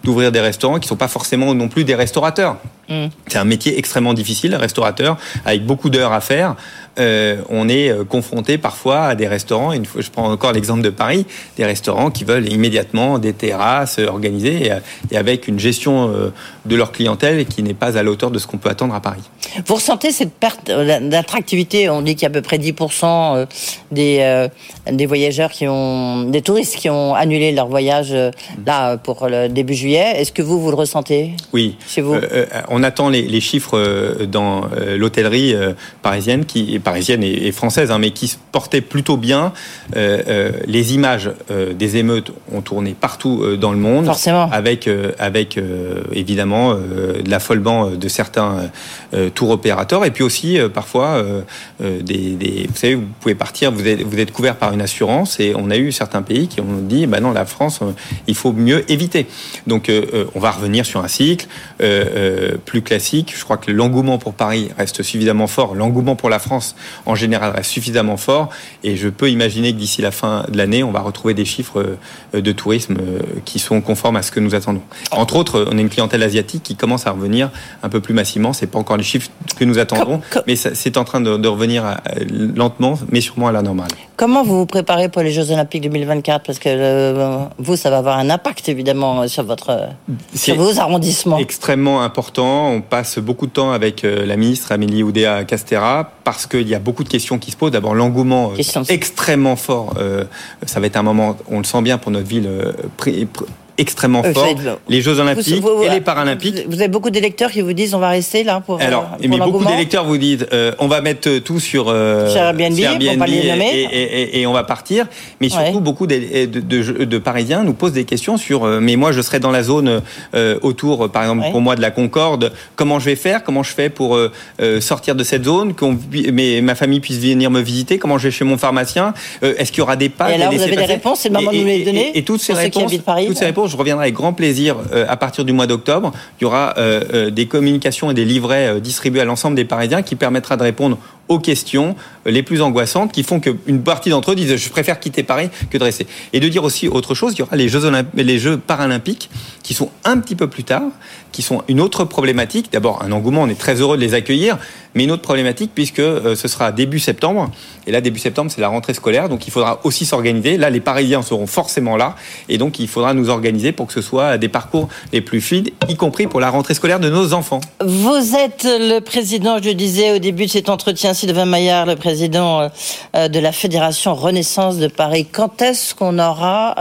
d'ouvrir des restaurants qui ne sont pas forcément non plus des restaurateurs. Mm. C'est un métier extrêmement difficile, restaurateur, avec beaucoup d'heures à faire. Euh, on est euh, confronté parfois à des restaurants, une fois, je prends encore l'exemple de Paris, des restaurants qui veulent immédiatement des terrasses organisées et, avec une gestion euh, de leur clientèle qui n'est pas à la hauteur de ce qu'on peut attendre à Paris. Vous ressentez cette perte d'attractivité On dit qu'il y a à peu près 10% des, des voyageurs qui ont, des touristes qui ont annulé leur voyage là pour le début juillet. Est-ce que vous, vous le ressentez Oui. Chez vous? On attend les, les chiffres dans l'hôtellerie parisienne qui parisienne et, française, hein, mais qui se portait plutôt bien. Euh, euh, les images euh, des émeutes ont tourné partout dans le monde, Forcément. avec avec évidemment de l'affolement de certains tours opérateurs, et puis aussi parfois des, vous savez, vous pouvez partir, vous êtes vous êtes couvert par une assurance, et on a eu certains pays qui ont dit, bah non, la France, il faut mieux éviter. Donc on va revenir sur un cycle plus classique. Je crois que l'engouement pour Paris reste suffisamment fort, l'engouement pour la France en général reste suffisamment fort. Et je peux imaginer que d'ici la fin de l'année, on va retrouver des chiffres euh, de tourisme euh, qui sont conformes à ce que nous attendons. Entre autres, on a une clientèle asiatique qui commence à revenir un peu plus massivement. C'est pas encore les chiffres que nous attendons, mais c'est en train de, revenir lentement, mais sûrement à la normale. Comment vous vous préparez pour les Jeux Olympiques 2024 Parce que euh, vous, ça va avoir un impact évidemment sur votre sur vos arrondissements. Extrêmement important. On passe beaucoup de temps avec la ministre Amélie Oudéa Castera parce qu'il y a beaucoup de questions qui se posent. D'abord, l'engouement euh, extrêmement fort. Euh, ça va être un moment, on le sent bien pour notre ville, euh, extrêmement euh, fort. Les Jeux Olympiques et les Paralympiques. Vous avez beaucoup d'électeurs qui vous disent on va rester là pour. Alors, euh, mais beaucoup d'électeurs vous disent euh, on va mettre tout sur, sur Airbnb, Airbnb et, et, et, on va partir. Mais surtout, beaucoup de, de, de, Parisiens nous posent des questions sur mais moi je serai dans la zone autour, par exemple pour moi de la Concorde. Comment je vais faire? Comment je fais pour sortir de cette zone? Mais ma famille puisse venir me visiter? Comment je vais chez mon pharmacien? Est-ce qu'il y aura des pas Et là, vous avez des réponses C'est le moment de nous les donner. Et, toutes ces réponses, toutes ces réponses je reviendrai avec grand plaisir euh, à partir du mois d'octobre. Il y aura euh, euh, des communications et des livrets distribués à l'ensemble des Parisiens qui permettra de répondre aux questions les plus angoissantes qui font qu'une partie d'entre eux disent je préfère quitter Paris que de rester. Et de dire aussi autre chose, il y aura les Jeux, les Jeux paralympiques qui sont un petit peu plus tard, qui sont une autre problématique. D'abord, un engouement, on est très heureux de les accueillir, mais une autre problématique puisque euh, ce sera début septembre. Et là, début septembre, c'est la rentrée scolaire, donc il faudra aussi s'organiser. Là, les Parisiens seront forcément là, et donc il faudra nous organiser pour que ce soit des parcours les plus fluides, y compris pour la rentrée scolaire de nos enfants. Vous êtes le président, je disais au début de cet entretien, Sylvain Maillard, le président euh, euh, de la Fédération Renaissance de Paris. Quand est-ce qu'on aura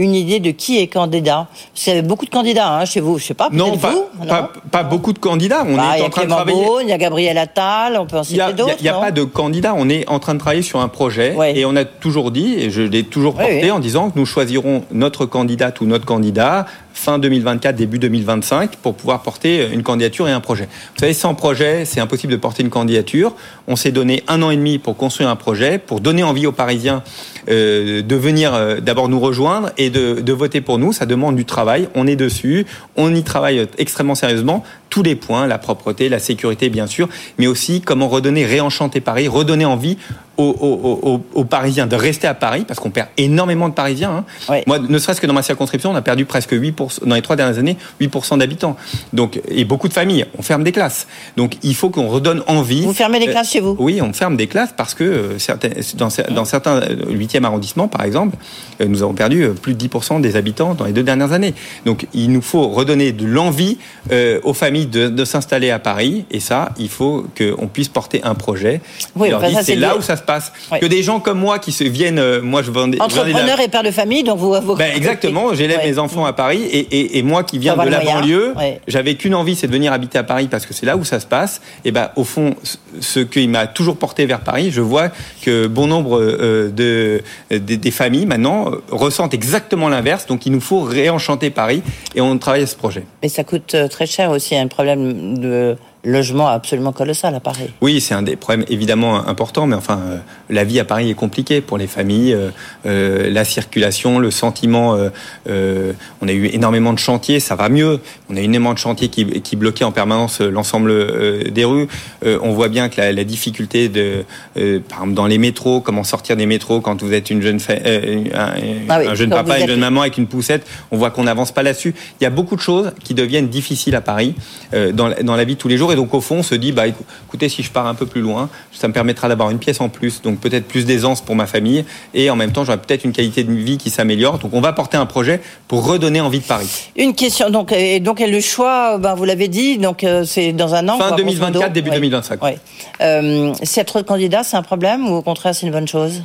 une idée de qui est candidat Parce qu'il y avait beaucoup de candidats hein, chez vous, je sais pas. Non, pas, vous, pas, pas, beaucoup de candidats. On bah, est en train de travailler. il y a Gabriel Attal, on peut en citer d'autres. Il n'y a, pas de candidats. On est en train de travailler sur un projet et on a toujours dit, et je l'ai toujours porté en disant que nous choisirons notre candidate ou notre candidat fin 2024, début 2025, pour pouvoir porter une candidature et un projet. Vous savez, sans projet, c'est impossible de porter une candidature. On s'est donné un an et demi pour construire un projet, pour donner envie aux Parisiens euh, de venir euh, d'abord nous rejoindre et de, de, voter pour nous. Ça demande du travail. On est dessus. On y travaille extrêmement sérieusement tous les points, la propreté, la sécurité bien sûr, mais aussi comment redonner, réenchanter Paris, redonner envie aux, Parisiens de rester à Paris, parce qu'on perd énormément de Parisiens. Hein. Moi, ne serait-ce que dans ma circonscription, on a perdu presque 8%, dans les trois dernières années, 8% d'habitants. Donc, et beaucoup de familles. On ferme des classes. Donc, il faut qu'on redonne envie. Vous fermez des euh, classes chez vous? Oui, on ferme des classes parce que euh, certains, dans, dans certains 8e euh, arrondissements, par exemple, nous avons perdu plus de 10% des habitants dans les deux dernières années. Donc, il nous faut redonner de l'envie aux familles de, s'installer à Paris. Et ça, il faut qu'on puisse porter un projet. Oui, c'est là où ça se passe que des gens comme moi qui se viennent, euh, moi je vendais. Entrepreneur et père de famille, donc vous. vous... Ben, exactement, j'élève mes enfants à Paris et, et, moi qui viens de la banlieue, j'avais qu'une envie, c'est de venir habiter à Paris parce que c'est là où ça se passe. Et ben au fond, ce qui m'a toujours porté vers Paris, je vois que bon nombre euh, de, des familles maintenant ressentent exactement l'inverse. Donc il nous faut réenchanter Paris et on travaille à ce projet. Mais ça coûte euh, très cher aussi, un problème de logement absolument colossal à Paris. Oui, c'est un des problèmes évidemment importants, mais enfin, euh, la vie à Paris est compliquée pour les familles, euh, euh, la circulation, le sentiment. on a eu énormément de chantiers, ça va mieux. On a eu énormément de chantiers qui, qui bloquaient en permanence l'ensemble des rues. on voit bien que la, difficulté de, par exemple, dans les métros, comment sortir des métros quand vous êtes une jeune un, ah jeune papa, une jeune maman avec une poussette, on voit qu'on n'avance pas là-dessus. Il y a beaucoup de choses qui deviennent difficiles à Paris dans, dans la vie de tous les jours et donc, au fond, on se dit, bah, écoutez, si je pars un peu plus loin, ça me permettra d'avoir une pièce en plus, donc peut-être plus d'aisance pour ma famille, et en même temps, j'aurai peut-être une qualité de vie qui s'améliore. Donc, on va porter un projet pour redonner envie de Paris. Une question, donc, et donc, le choix, ben, vous l'avez dit, donc, euh, c'est dans un an. Fin 2024, début 2025. Ouais. Euh, S'il y a trop de candidats, c'est un problème ou au contraire, c'est une bonne chose?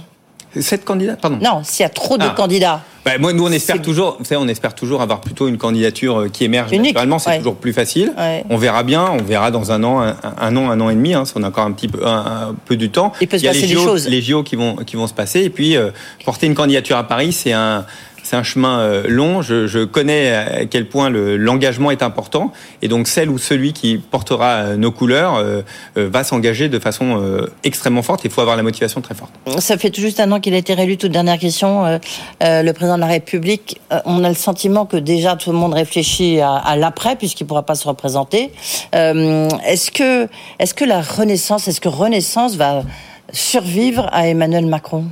Sept candidats, pardon. Non, s'il y a trop de ah. candidats. Bah, moi, nous, on espère toujours, vous savez, on espère toujours avoir plutôt une candidature euh, qui émerge naturellement. C'est toujours plus facile. On verra bien. On verra dans un an, un, an, un an et demi. Hein, on a encore un petit peu, un, peu du temps. Il peut se y a passer les, JO, choses. les JO qui vont, qui vont se passer. Et puis, euh, porter une candidature à Paris, c'est un, c'est un chemin euh, long. Je, connais à quel point l'engagement est important. Et donc, celle ou celui qui portera euh, nos couleurs euh, va s'engager de façon extrêmement forte. Il faut avoir la motivation très forte. Ça fait tout juste un an qu'il a été réélu. Toute dernière question. le président de la République, on a le sentiment que déjà tout le monde réfléchit à, l'après, puisqu'il ne pourra pas se représenter. est-ce que, est-ce que la Renaissance, est-ce que Renaissance va survivre à Emmanuel Macron?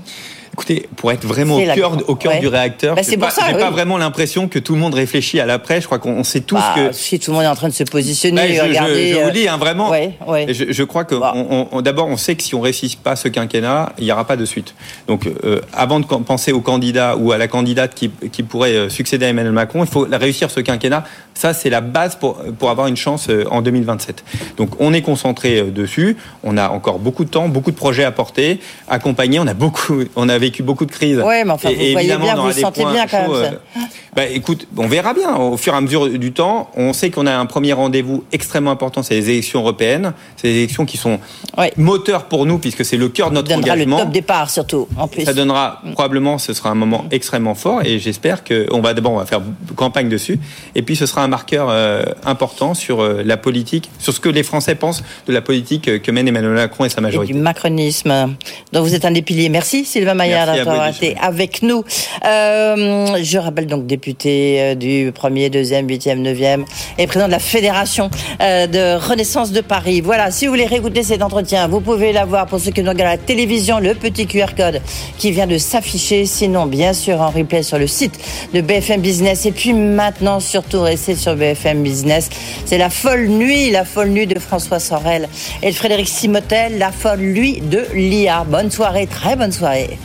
Écoutez, pour être vraiment au cœur, au cœur du réacteur, bah, j'ai pas, pas, vraiment l'impression que tout le monde réfléchit à l'après. Je crois qu'on sait tous bah, que si tout le monde est en train de se positionner, bah, je, regardez, je, vous dis hein, vraiment. Je, je, crois que on, d'abord on sait que si on réussit pas ce quinquennat, il n'y aura pas de suite. Donc euh, avant de penser au candidat ou à la candidate qui, qui pourrait euh, succéder à Emmanuel Macron, il faut réussir ce quinquennat. Ça c'est la base pour pour avoir une chance euh, en 2027. Donc on est concentré dessus. On a encore beaucoup de temps, beaucoup de projets à porter, accompagner. On a beaucoup, on a vécu beaucoup de crises. Oui, mais enfin, vous voyez bien, vous sentez bien quand même. Euh, bah, écoute, on verra bien au fur et à mesure du temps. On sait qu'on a un premier rendez-vous extrêmement important, c'est les élections européennes. C'est des élections qui sont moteurs pour nous puisque c'est le cœur de notre ça donnera engagement. le top départ surtout. En plus. Ça donnera mm. probablement, ce sera un moment extrêmement fort et j'espère qu'on va d'abord on va faire campagne dessus et puis ce sera un marqueur euh, important sur euh, la politique, sur ce que les Français pensent de la politique que mène Emmanuel Macron et sa majorité. Et du macronisme dont vous êtes un des piliers. Merci Sylvain Maillard d'avoir été avec nous. Euh, je rappelle donc député euh, du 1er, 2e, 8e, 9e et président de la Fédération euh, de Renaissance de Paris. Voilà, si vous voulez réécouter cet entretien, vous pouvez l'avoir pour ceux qui nous regardent à la télévision, le petit QR code qui vient de s'afficher. Sinon, bien sûr, en replay sur le site de BFM Business. Et puis maintenant, surtout, restez sur BFM Business. C'est la folle nuit, la folle nuit de François Sorel et de Frédéric Simotel, la folle nuit de l'IA. Bonne soirée, très bonne soirée.